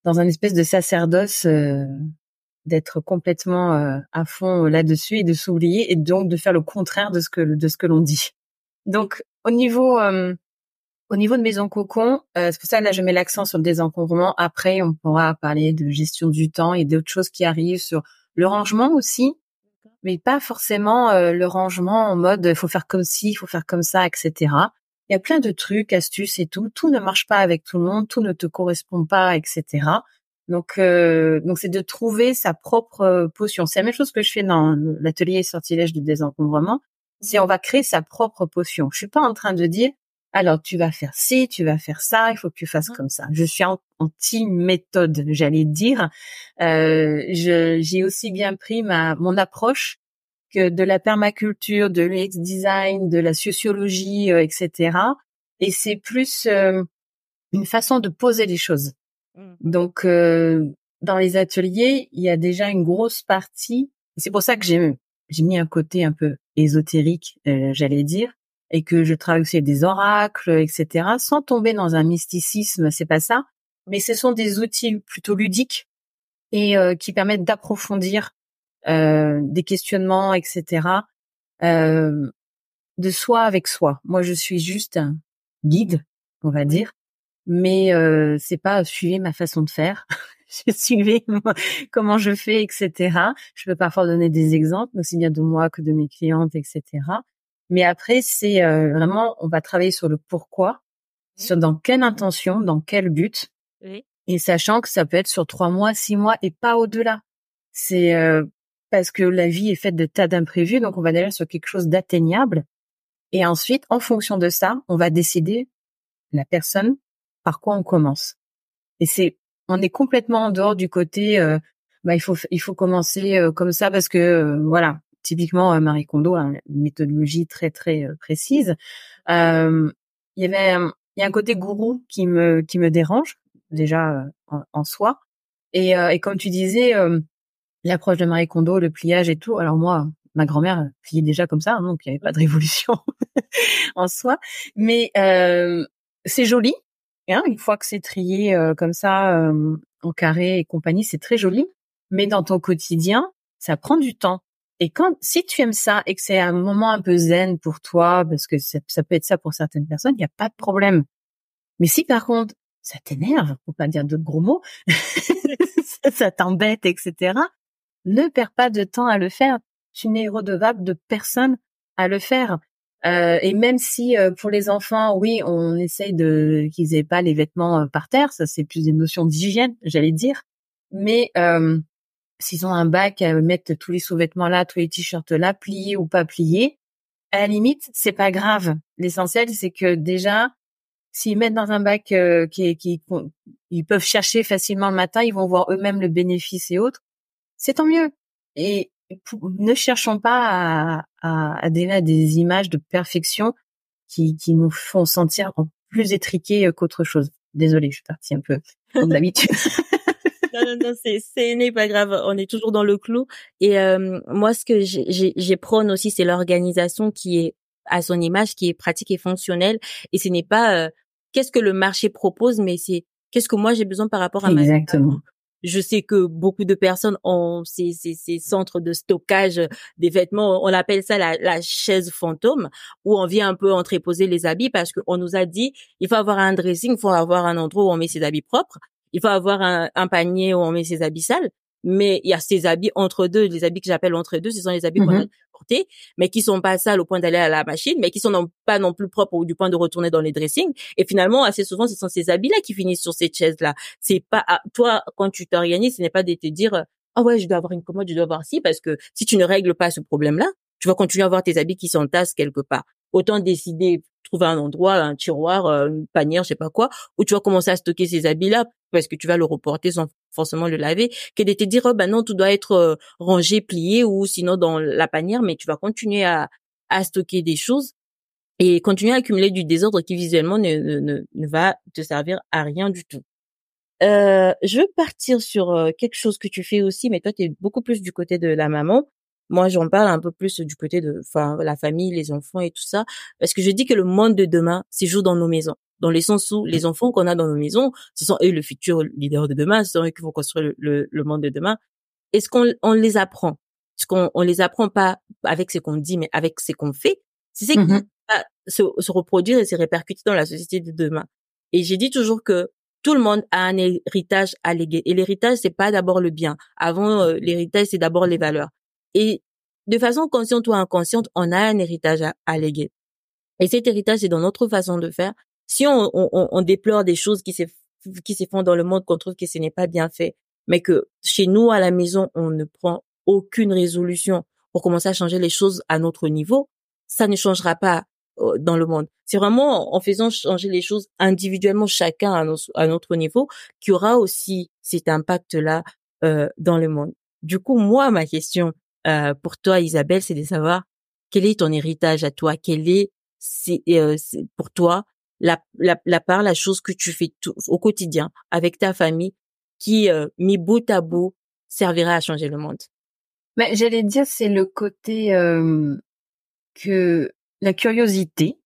dans un espèce de sacerdoce, euh, d'être complètement euh, à fond là-dessus et de s'oublier et donc de faire le contraire de ce que de ce que l'on dit. Donc, au niveau au niveau de Maison Cocon, euh, c'est pour ça là je mets l'accent sur le désencombrement. Après, on pourra parler de gestion du temps et d'autres choses qui arrivent sur Le rangement aussi, mais pas forcément euh, le rangement en mode il faut faire comme ci, il faut faire comme ça, etc. Il y a plein de trucs, astuces et tout. Tout ne marche pas avec tout le monde, tout ne te correspond pas, etc. Donc, euh, donc c'est de trouver sa propre euh, potion. C'est la même chose que je fais dans l'atelier sortilège du désencombrement. Si on va créer sa propre potion. Je suis pas en train de dire alors tu vas faire ci, tu vas faire ça, il faut que tu fasses mmh. comme ça. Je suis anti-méthode, j'allais dire. Euh, j'ai aussi bien pris ma mon approche que de la permaculture, de l'UX design, de la sociologie, euh, etc. Et c'est plus euh, une façon de poser les choses. Mmh. Donc euh, dans les ateliers, il y a déjà une grosse partie. C'est pour ça que j'ai j'ai mis un côté un peu ésotérique, j'allais dire, et que je travaille aussi avec des oracles, etc., sans tomber dans un mysticisme, c'est pas ça, mais ce sont des outils plutôt ludiques et euh, qui permettent d'approfondir euh, des questionnements, etc., euh, de soi avec soi. Moi, je suis juste un guide, on va dire, mais euh, c'est pas suivez ma façon de faire. je suivais comment je fais, etc. Je peux parfois donner des exemples, aussi bien de moi que de mes clientes, etc. Mais après, c'est euh, vraiment, on va travailler sur le pourquoi, sur dans quelle intention, dans quel but, et sachant que ça peut être sur trois mois, six mois et pas au-delà. C'est euh, parce que la vie est faite de tas d'imprévus, donc on va aller sur quelque chose d'atteignable. Et ensuite, en fonction de ça, on va décider la personne par quoi on commence. Et c'est, on est complètement en dehors du côté, euh, bah il faut il faut commencer comme ça parce que voilà, typiquement euh, Marie Kondo a une méthodologie très très euh, précise. Euh, il y avait il y a un côté gourou qui me qui me dérange déjà en, soi. Et, et comme tu disais l'approche de Marie Kondo le pliage et tout alors moi ma grand-mère pliait déjà comme ça hein, donc il n'y avait pas de révolution en soi. Mais euh, c'est joli hein, une fois que c'est trié comme ça en carré et compagnie c'est très joli. Mais dans ton quotidien ça prend du temps et quand, si tu aimes ça et que c'est un moment un peu zen pour toi, parce que ça, peut être ça pour certaines personnes, il n'y a pas de problème. Mais si par contre, ça t'énerve, pour pas dire d'autres gros mots, ça, t'embête, etc., ne perds pas de temps à le faire. Tu n'es redevable de personne à le faire. Euh, et même si euh, pour les enfants, oui, on essaye de qu'ils aient pas les vêtements euh, par terre, ça c'est plus des notions d'hygiène, j'allais dire. Mais s'ils ont un bac à mettre tous les sous-vêtements là, tous les t-shirts là, pliés ou pas pliés, à la limite, c'est pas grave. L'essentiel, c'est que déjà, s'ils mettent dans un bac euh, qui, qui, ils peuvent chercher facilement le matin, ils vont voir eux-mêmes le bénéfice et autres. C'est tant mieux. Et ne cherchons pas à, à, à donner des images de perfection qui, qui nous font sentir plus étriqués euh, qu'autre chose. Désolée, je suis partie un peu comme d'habitude. non, non, non, c'est, c'est n'est pas grave. On est toujours dans le clou. Et euh, moi, ce que j'ai, j'ai prône aussi, c'est l'organisation qui est à son image, qui est pratique et fonctionnelle. Et ce n'est pas euh, qu'est-ce que le marché propose, mais c'est qu'est-ce que moi j'ai besoin par rapport à ma Exactement. Je sais que beaucoup de personnes ont ces, ces, ces centres de stockage des vêtements. On appelle ça la, la chaise fantôme, où on vient un peu entreposer les habits parce qu'on nous a dit il faut avoir un dressing, il faut avoir un endroit où on met ses habits propres il faut avoir un, un, panier où on met ses habits sales, mais il y a ces habits entre deux, les habits que j'appelle entre deux, ce sont les habits qu'on a mhm. portés, mais qui sont pas sales au point d'aller à la machine, mais qui sont non, pas non plus propres au, du point de retourner dans les dressings. Et finalement, assez souvent, ce sont ces habits-là qui finissent sur ces chaises-là. C'est pas, toi, quand tu t'organises, ce n'est pas de te dire, ah ouais, je dois avoir une commode, je dois avoir ci, parce que si tu ne règles pas ce problème-là, tu vas continuer à avoir tes habits qui s'entassent quelque part. Autant décider, trouver un endroit, un tiroir, euh, une panière, je sais pas quoi, où tu vas commencer à stocker ces habits-là parce que tu vas le reporter sans forcément le laver, que de te dire, oh, ben non, tout doit être euh, rangé, plié ou sinon dans la panière, mais tu vas continuer à, à stocker des choses et continuer à accumuler du désordre qui visuellement ne, ne, ne va te servir à rien du tout. Euh, je veux partir sur euh, quelque chose que tu fais aussi, mais toi, tu es beaucoup plus du côté de la maman. Moi, j'en parle un peu plus du côté de enfin, la famille, les enfants et tout ça, parce que je dis que le monde de demain c'est joue dans nos maisons dans les sens où les enfants qu'on a dans nos maisons, ce sont eux le futur leader de demain, ce sont eux qui vont construire le, le, monde de demain. Est-ce qu'on on les apprend? Est-ce qu'on on les apprend pas avec ce qu'on dit, mais avec ce qu'on fait? C'est ce qui mm-hmm. va se, se, reproduire et se répercuter dans la société de demain. Et j'ai dit toujours que tout le monde a un héritage à léguer. Et l'héritage, c'est pas d'abord le bien. Avant, euh, l'héritage, c'est d'abord les valeurs. Et de façon consciente ou inconsciente, on a un héritage à, à léguer. Et cet héritage, c'est dans notre façon de faire. Si on, on, on déplore des choses qui se, qui se font dans le monde, qu'on trouve que ce n'est pas bien fait, mais que chez nous, à la maison, on ne prend aucune résolution pour commencer à changer les choses à notre niveau, ça ne changera pas euh, dans le monde. C'est vraiment en faisant changer les choses individuellement chacun à, notre niveau qu'il y aura aussi cet impact-là euh, dans le monde. Du coup, moi, ma question euh, pour toi, Isabelle, c'est de savoir quel est ton héritage à toi, quel est, c'est, euh, pour toi la, la, la part, la chose que tu fais au quotidien avec ta famille qui, euh, mis bout à bout, servira à changer le monde. Mais j'allais dire, c'est le côté euh, que la curiosité,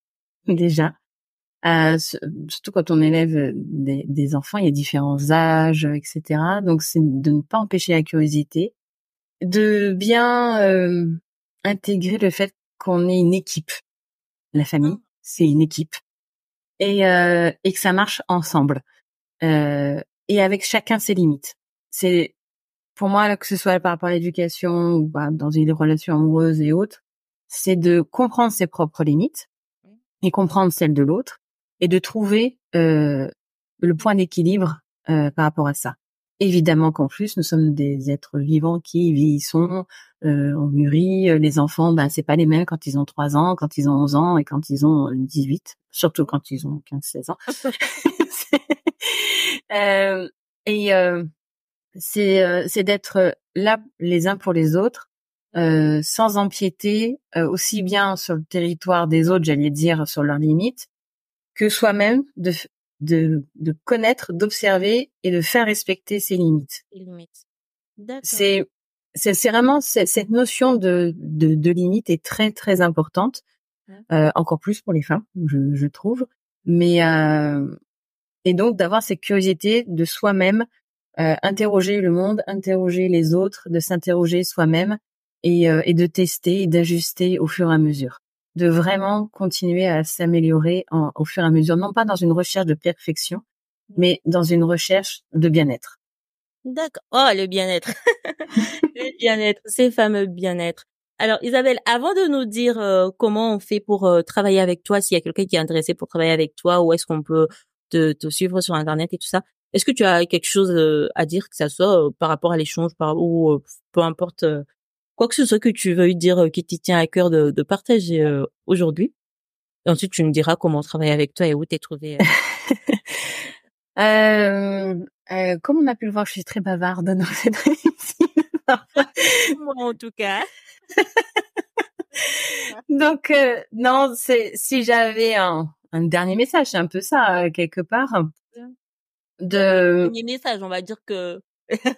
déjà, euh, surtout quand on élève des, des, enfants, il y a différents âges, etc. Donc, c'est de ne pas empêcher la curiosité, de bien euh, intégrer le fait qu'on est une équipe. La famille, mmh. c'est une équipe, et, euh, et que ça marche ensemble, euh, et avec chacun ses limites. C'est pour moi, que ce soit par rapport à l'éducation ou bah, dans une relation amoureuse et autres, c'est de comprendre ses propres limites et comprendre celles de l'autre et de trouver euh, le point d'équilibre euh, par rapport à ça. Évidemment qu'en plus, nous sommes des êtres vivants qui vieillissons, euh, on mûrit. Euh, les enfants, ben c'est pas les mêmes quand ils ont 3 ans, quand ils ont 11 ans et quand ils ont 18, surtout quand ils ont 15-16 ans. euh, et euh, c'est euh, c'est d'être là les uns pour les autres, euh, sans empiéter aussi bien sur le territoire des autres, j'allais dire sur leurs limites, que soi-même de de de connaître, d'observer et de faire respecter ses limites. C'est c'est c'est vraiment cette notion de, de de limite est très très importante, euh, encore plus pour les femmes, je, je trouve. Mais euh, et donc d'avoir cette curiosité de soi-même euh, interroger le monde, interroger les autres, de s'interroger soi-même et, euh, et de tester et d'ajuster au fur et à mesure, de vraiment continuer à s'améliorer au fur et à mesure, non pas dans une recherche de perfection, mais dans une recherche de bien-être. D'accord. Oh, le bien-être. le bien-être, ces fameux bien-être. Alors Isabelle, avant de nous dire euh, comment on fait pour travailler avec toi, s'il y a quelqu'un qui est intéressé pour travailler avec toi, où est-ce qu'on peut te, te, suivre sur Internet et tout ça, est-ce que tu as quelque chose euh, à dire, que ça soit euh, par rapport à l'échange, par ou euh, peu importe quoi que ce soit que tu veuilles dire qui te tient à cœur de, de partager aujourd'hui. ensuite, tu me diras comment travailler avec toi et où t'es trouvé. euh, comme on a pu le voir, je suis très bavarde dans cette Moi, en tout cas. Donc non, c'est si j'avais un, un dernier message, c'est un peu ça quelque part de les messages on va dire que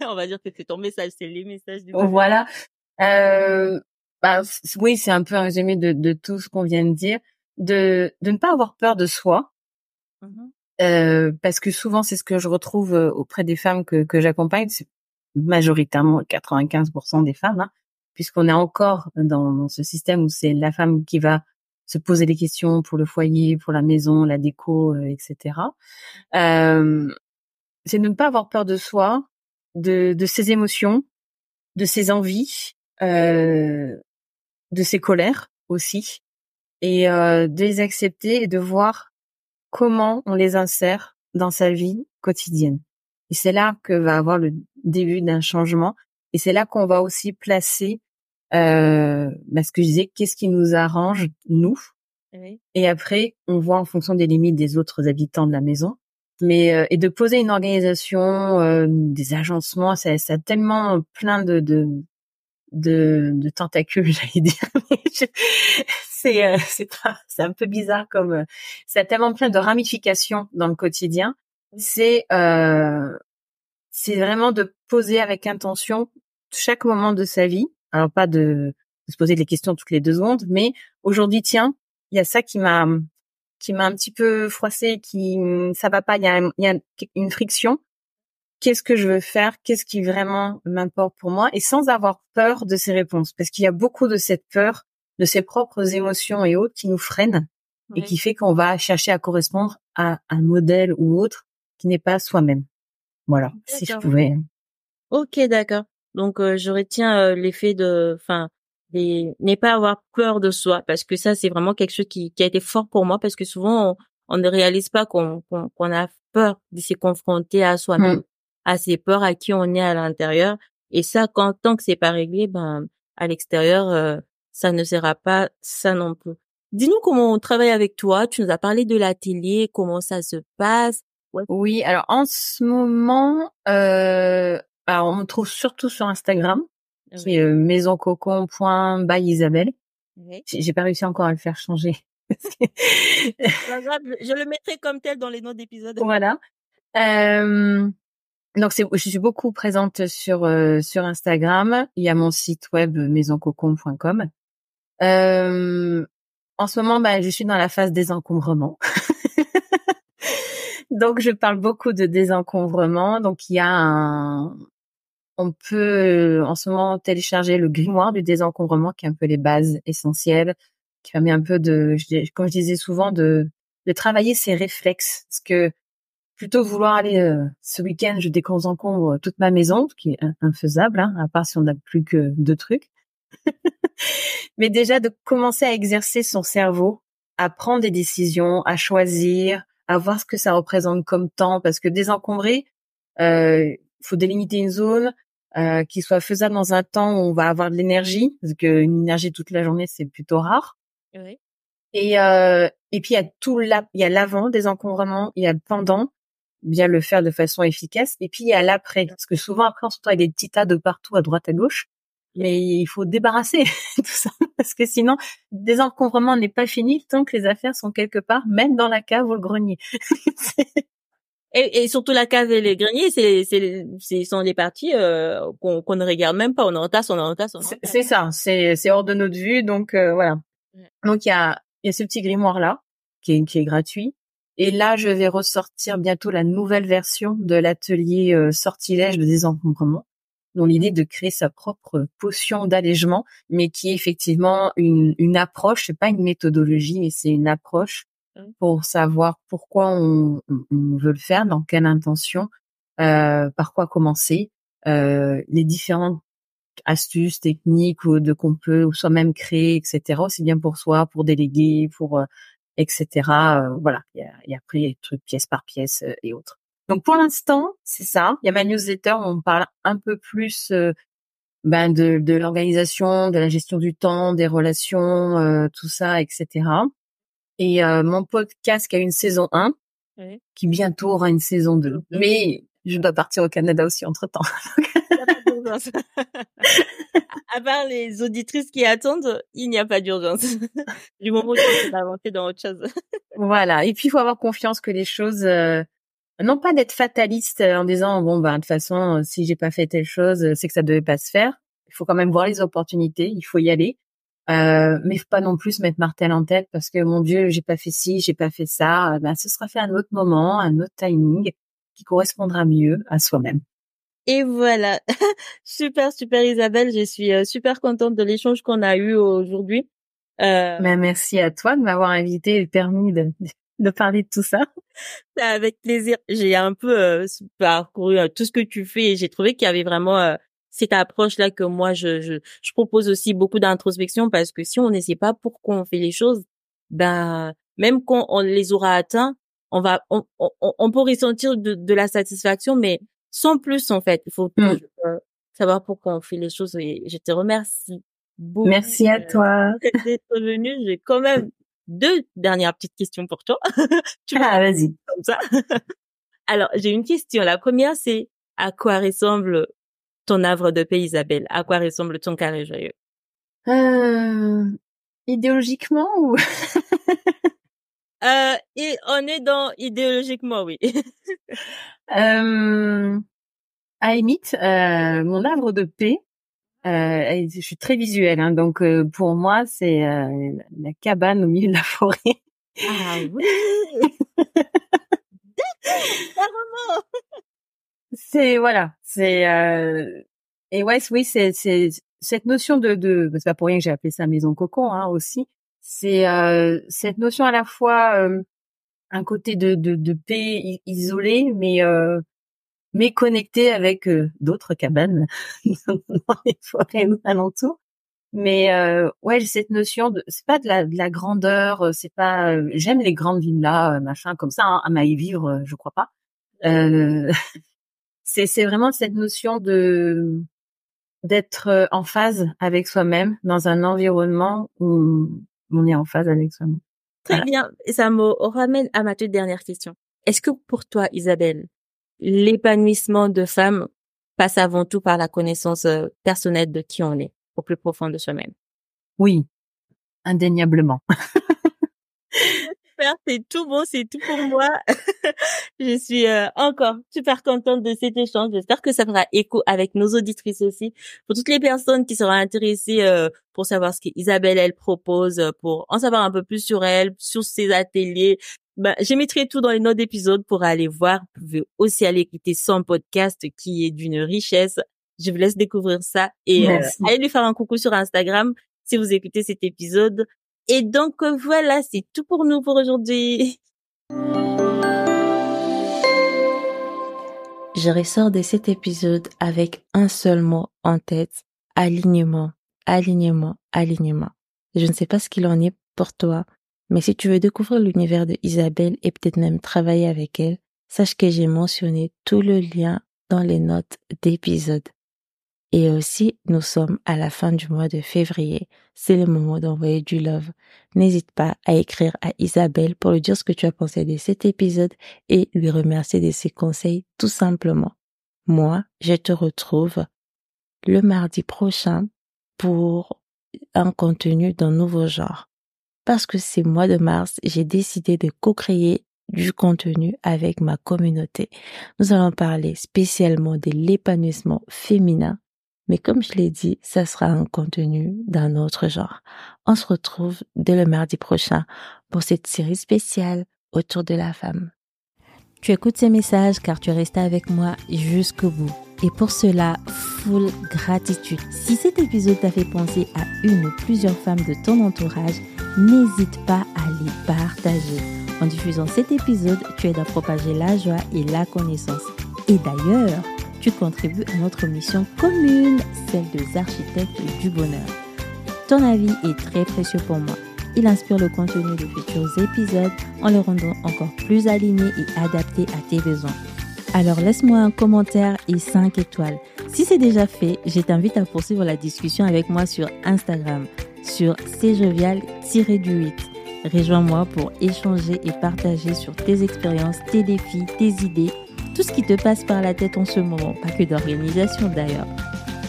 on va dire que c'est ton message c'est les messages du voilà euh, bah, oui c'est un peu un résumé de, de tout ce qu'on vient de dire. De de ne pas avoir peur de soi. Mmh euh, parce que souvent c'est ce que je retrouve euh, auprès des femmes que que j'accompagne. C'est majoritairement 95% des femmes hein, puisqu'on est encore dans, dans ce système où c'est la femme qui va se poser des questions pour le foyer, pour la maison, la déco, euh, etc. Euh, c'est de ne pas avoir peur de soi, de, de ses émotions, de ses envies, de ses colères aussi, et euh, de les accepter et de voir comment on les insère dans sa vie quotidienne. Et c'est là que va avoir le début d'un changement. Et c'est là qu'on va aussi placer euh, bah, ce que je disais, qu'est-ce qui nous arrange, nous. Et après, on voit en fonction des limites des autres habitants de la maison, mais euh, et de poser une organisation, euh, des agencements, ça, ça a tellement plein de de de, de tentacules, j'allais dire. c'est euh, c'est un peu bizarre comme euh, ça a tellement plein de ramifications dans le quotidien. C'est c'est vraiment de poser avec intention chaque moment de sa vie. Alors pas de, de se poser des questions toutes les deux secondes, mais aujourd'hui tiens, il y a ça qui m'a qui m'a un petit peu froissé, qui ça va pas, il y a, y a une friction. Qu'est-ce que je veux faire Qu'est-ce qui vraiment m'importe pour moi Et sans avoir peur de ces réponses, parce qu'il y a beaucoup de cette peur, de ses propres émotions et autres qui nous freinent et qui fait qu'on va chercher à correspondre à un modèle ou autre qui n'est pas soi-même. Voilà, si je pouvais. Ok, d'accord. Donc euh, je retiens euh, l'effet de, enfin, n'est pas avoir peur de soi parce que ça c'est vraiment quelque chose qui, qui a été fort pour moi parce que souvent on, ne réalise pas qu'on qu'on a peur de se confronter à soi-même, mmh. À ses peurs, à qui on est à l'intérieur. Et ça, quand tant que c'est pas réglé, ben à l'extérieur, euh, ça ne sera pas ça non plus. Dis-nous comment on travaille avec toi. Tu nous as parlé de l'atelier, comment ça se passe. Oui, alors en ce moment, euh, alors on me trouve surtout sur Instagram, oui. qui est euh, maisoncocon.by J'ai pas réussi encore à le faire changer. je le mettrai comme tel dans les notes d'épisode. Voilà. Euh, donc c'est, je suis beaucoup présente sur euh, sur Instagram. Il y a mon site web maisoncocon.com. Euh, en ce moment, bah, je suis dans la phase désencombrement. Donc je parle beaucoup de désencombrement. Donc il y a un, on peut en ce moment télécharger le grimoire du désencombrement qui est un peu les bases essentielles, qui permet un peu de, comme je disais souvent, de de travailler ses réflexes. Parce que plutôt vouloir aller euh, ce week-end, je désencombre toute ma maison, ce qui est infaisable, hein, à part si on n'a plus que deux trucs. Mais déjà de commencer à exercer son cerveau, à prendre des décisions, à choisir, à voir ce que ça représente comme temps, parce que désencombrer, euh, faut délimiter une zone euh, qui soit faisable dans un temps où on va avoir de l'énergie, parce qu'une énergie toute la journée c'est plutôt rare. Oui. Et euh, et puis il y a tout là, il y a l'avant des encombrements, il y a le pendant, bien le faire de façon efficace, et puis il y a l'après, parce que souvent après on se retrouve avec des petits tas de partout à droite à gauche, mais il faut débarrasser tout ça. Parce que sinon désencombrement n'est pas fini tant que les affaires sont quelque part même dans la cave ou le grenier. Et, et, surtout la cave et les greniers c'est c'est sont les parties euh, qu'on ne regarde même pas. On entasse on entasse c'est ça. C'est c'est hors de notre vue. Donc euh, voilà. Donc il y a il y a ce petit grimoire là qui est qui est gratuit et là, je vais ressortir bientôt la nouvelle version de l'atelier euh, sortilège de désencombrement dont l'idée de créer sa propre potion d'allègement, mais qui est effectivement une, une approche, c'est pas une méthodologie, mais c'est une approche mmh. pour savoir pourquoi on, on, veut le faire, dans quelle intention, euh, par quoi commencer, euh, les différentes astuces, techniques ou de qu'on peut ou soi-même créer, etc. Aussi bien pour soi, pour déléguer, pour euh, etc. Euh, voilà, il y a, y a pris les trucs pièce par pièce euh, et autres. Donc pour l'instant, c'est ça. Il y a ma newsletter où on parle un peu plus euh, ben de, de l'organisation, de la gestion du temps, des relations, euh, tout ça, etc. Et euh, mon podcast qui a une saison 1, qui bientôt aura une saison 2. Mais je dois partir au Canada aussi entre-temps. à part les auditrices qui attendent, il n'y a pas d'urgence. du moment où tu avancer dans autre chose. voilà. Et puis, il faut avoir confiance que les choses non pas d'être fataliste euh, en disant bon bah de toute façon euh, si j'ai pas fait telle chose euh, c'est que ça devait pas se faire. Il faut quand même voir les opportunités, il faut y aller, euh, mais faut pas non plus mettre martel en tête parce que mon Dieu j'ai pas fait ci, j'ai pas fait ça. Ben ce sera fait à un autre moment, à un autre timing qui correspondra mieux à soi-même. Et voilà, super super Isabelle, je suis super contente de l'échange qu'on a eu aujourd'hui. Euh... Ben, merci à toi de m'avoir invité et permis de, de parler de tout ça. Avec plaisir. J'ai un peu euh, parcouru euh, tout ce que tu fais et j'ai trouvé qu'il y avait vraiment euh, cette approche-là que moi, je, je, je propose aussi beaucoup d'introspection parce que si on ne sait pas pourquoi on fait les choses, ben même quand on les aura atteints, on va, on, on, on peut ressentir de, de, la satisfaction, mais sans plus en fait. Il faut mmh. savoir pourquoi on fait les choses et je te remercie beaucoup. Merci à toi d'être venu. J'ai quand même deux dernières petites questions pour toi. tu ah, vas-y. Comme ça. Alors, j'ai une question. La première, c'est à quoi ressemble ton œuvre de paix, Isabelle? À quoi ressemble ton carré joyeux? Euh, Idéologiquement ou? Euh, Et on est dans idéologiquement, oui. euh, à euh, mon œuvre de paix, euh, je suis très visuelle, hein, donc euh, pour moi c'est euh, la cabane au milieu de la forêt. Ah oui. c'est voilà, c'est et ouais, oui, c'est c'est cette notion de de c'est pas pour rien que j'ai appelé ça maison cocon hein, aussi. C'est cette notion à la fois un côté de, de, de paix isolé, mais euh, mais connecté avec euh, d'autres cabanes dans les forêts alentours. Mais euh, ouais, cette notion de c'est pas de la, de la grandeur, euh, c'est pas euh, j'aime les grandes villas machin comme ça hein, à y vivre, je crois pas. Euh, c'est c'est vraiment cette notion de d'être en phase avec soi-même dans un environnement où on est en phase avec soi-même. Très bien. Et ça me ramène à ma toute dernière question. Est-ce que pour toi, Isabelle, l'épanouissement de femme passe avant tout par la connaissance personnelle de qui on est? au plus profond de soi-même? Oui, indéniablement. Super, c'est tout bon, c'est tout pour moi. je suis euh, encore super contente de cet échange. J'espère que ça fera écho avec nos auditrices aussi. Pour toutes les personnes qui seront intéressées euh, pour savoir ce qu'Isabelle elle propose, pour en savoir un peu plus sur elle, sur ses ateliers, ben, je mettrai tout dans les notes d'épisode pour aller voir. Vous pouvez aussi aller écouter son podcast qui est d'une richesse. Je vous laisse découvrir ça et euh, allez lui faire un coucou sur Instagram si vous écoutez cet épisode. Et donc euh, voilà, c'est tout pour nous pour aujourd'hui. Je ressors de cet épisode avec un seul mot en tête, alignement, alignement, alignement. Je ne sais pas ce qu'il en est pour toi, mais si tu veux découvrir l'univers de Isabelle et peut-être même travailler avec elle, sache que j'ai mentionné tout le lien dans les notes d'épisode. Et aussi, nous sommes à la fin du mois de février. C'est le moment d'envoyer du love. N'hésite pas à écrire à Isabelle pour lui dire ce que tu as pensé de cet épisode et lui remercier de ses conseils tout simplement. Moi, je te retrouve le mardi prochain pour un contenu d'un nouveau genre. Parce que c'est mois de mars, j'ai décidé de co-créer du contenu avec ma communauté. Nous allons parler spécialement de l'épanouissement féminin mais comme je l'ai dit, ça sera un contenu d'un autre genre. On se retrouve dès le mardi prochain pour cette série spéciale autour de la femme. Tu écoutes ces messages car tu es resté avec moi jusqu'au bout. Et pour cela, full gratitude. Si cet épisode t'a fait penser à une ou plusieurs femmes de ton entourage, n'hésite pas à les partager. En diffusant cet épisode, tu aides à propager la joie et la connaissance. Et d'ailleurs, tu contribues à notre mission commune, celle des architectes du bonheur. Ton avis est très précieux pour moi. Il inspire le contenu de futurs épisodes en le rendant encore plus aligné et adapté à tes besoins. Alors laisse-moi un commentaire et 5 étoiles. Si c'est déjà fait, je t'invite à poursuivre la discussion avec moi sur Instagram, sur cjovial-du8. Rejoins-moi pour échanger et partager sur tes expériences, tes défis, tes idées tout ce qui te passe par la tête en ce moment, pas que d'organisation d'ailleurs.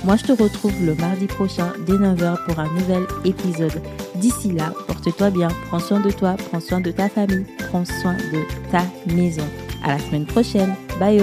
Moi, je te retrouve le mardi prochain dès 9h pour un nouvel épisode. D'ici là, porte-toi bien, prends soin de toi, prends soin de ta famille, prends soin de ta maison. À la semaine prochaine. Bye!